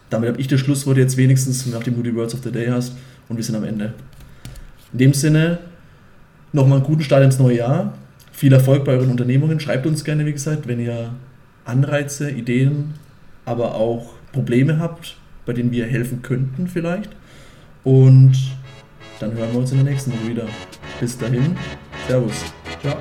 Damit habe ich das Schlusswort jetzt wenigstens, nachdem du die Words of the Day hast. Und wir sind am Ende. In dem Sinne, nochmal einen guten Start ins neue Jahr. Viel Erfolg bei euren Unternehmungen. Schreibt uns gerne, wie gesagt, wenn ihr Anreize, Ideen, aber auch Probleme habt, bei denen wir helfen könnten vielleicht. Und dann hören wir uns in der nächsten Woche wieder. Bis dahin, Servus. Ciao.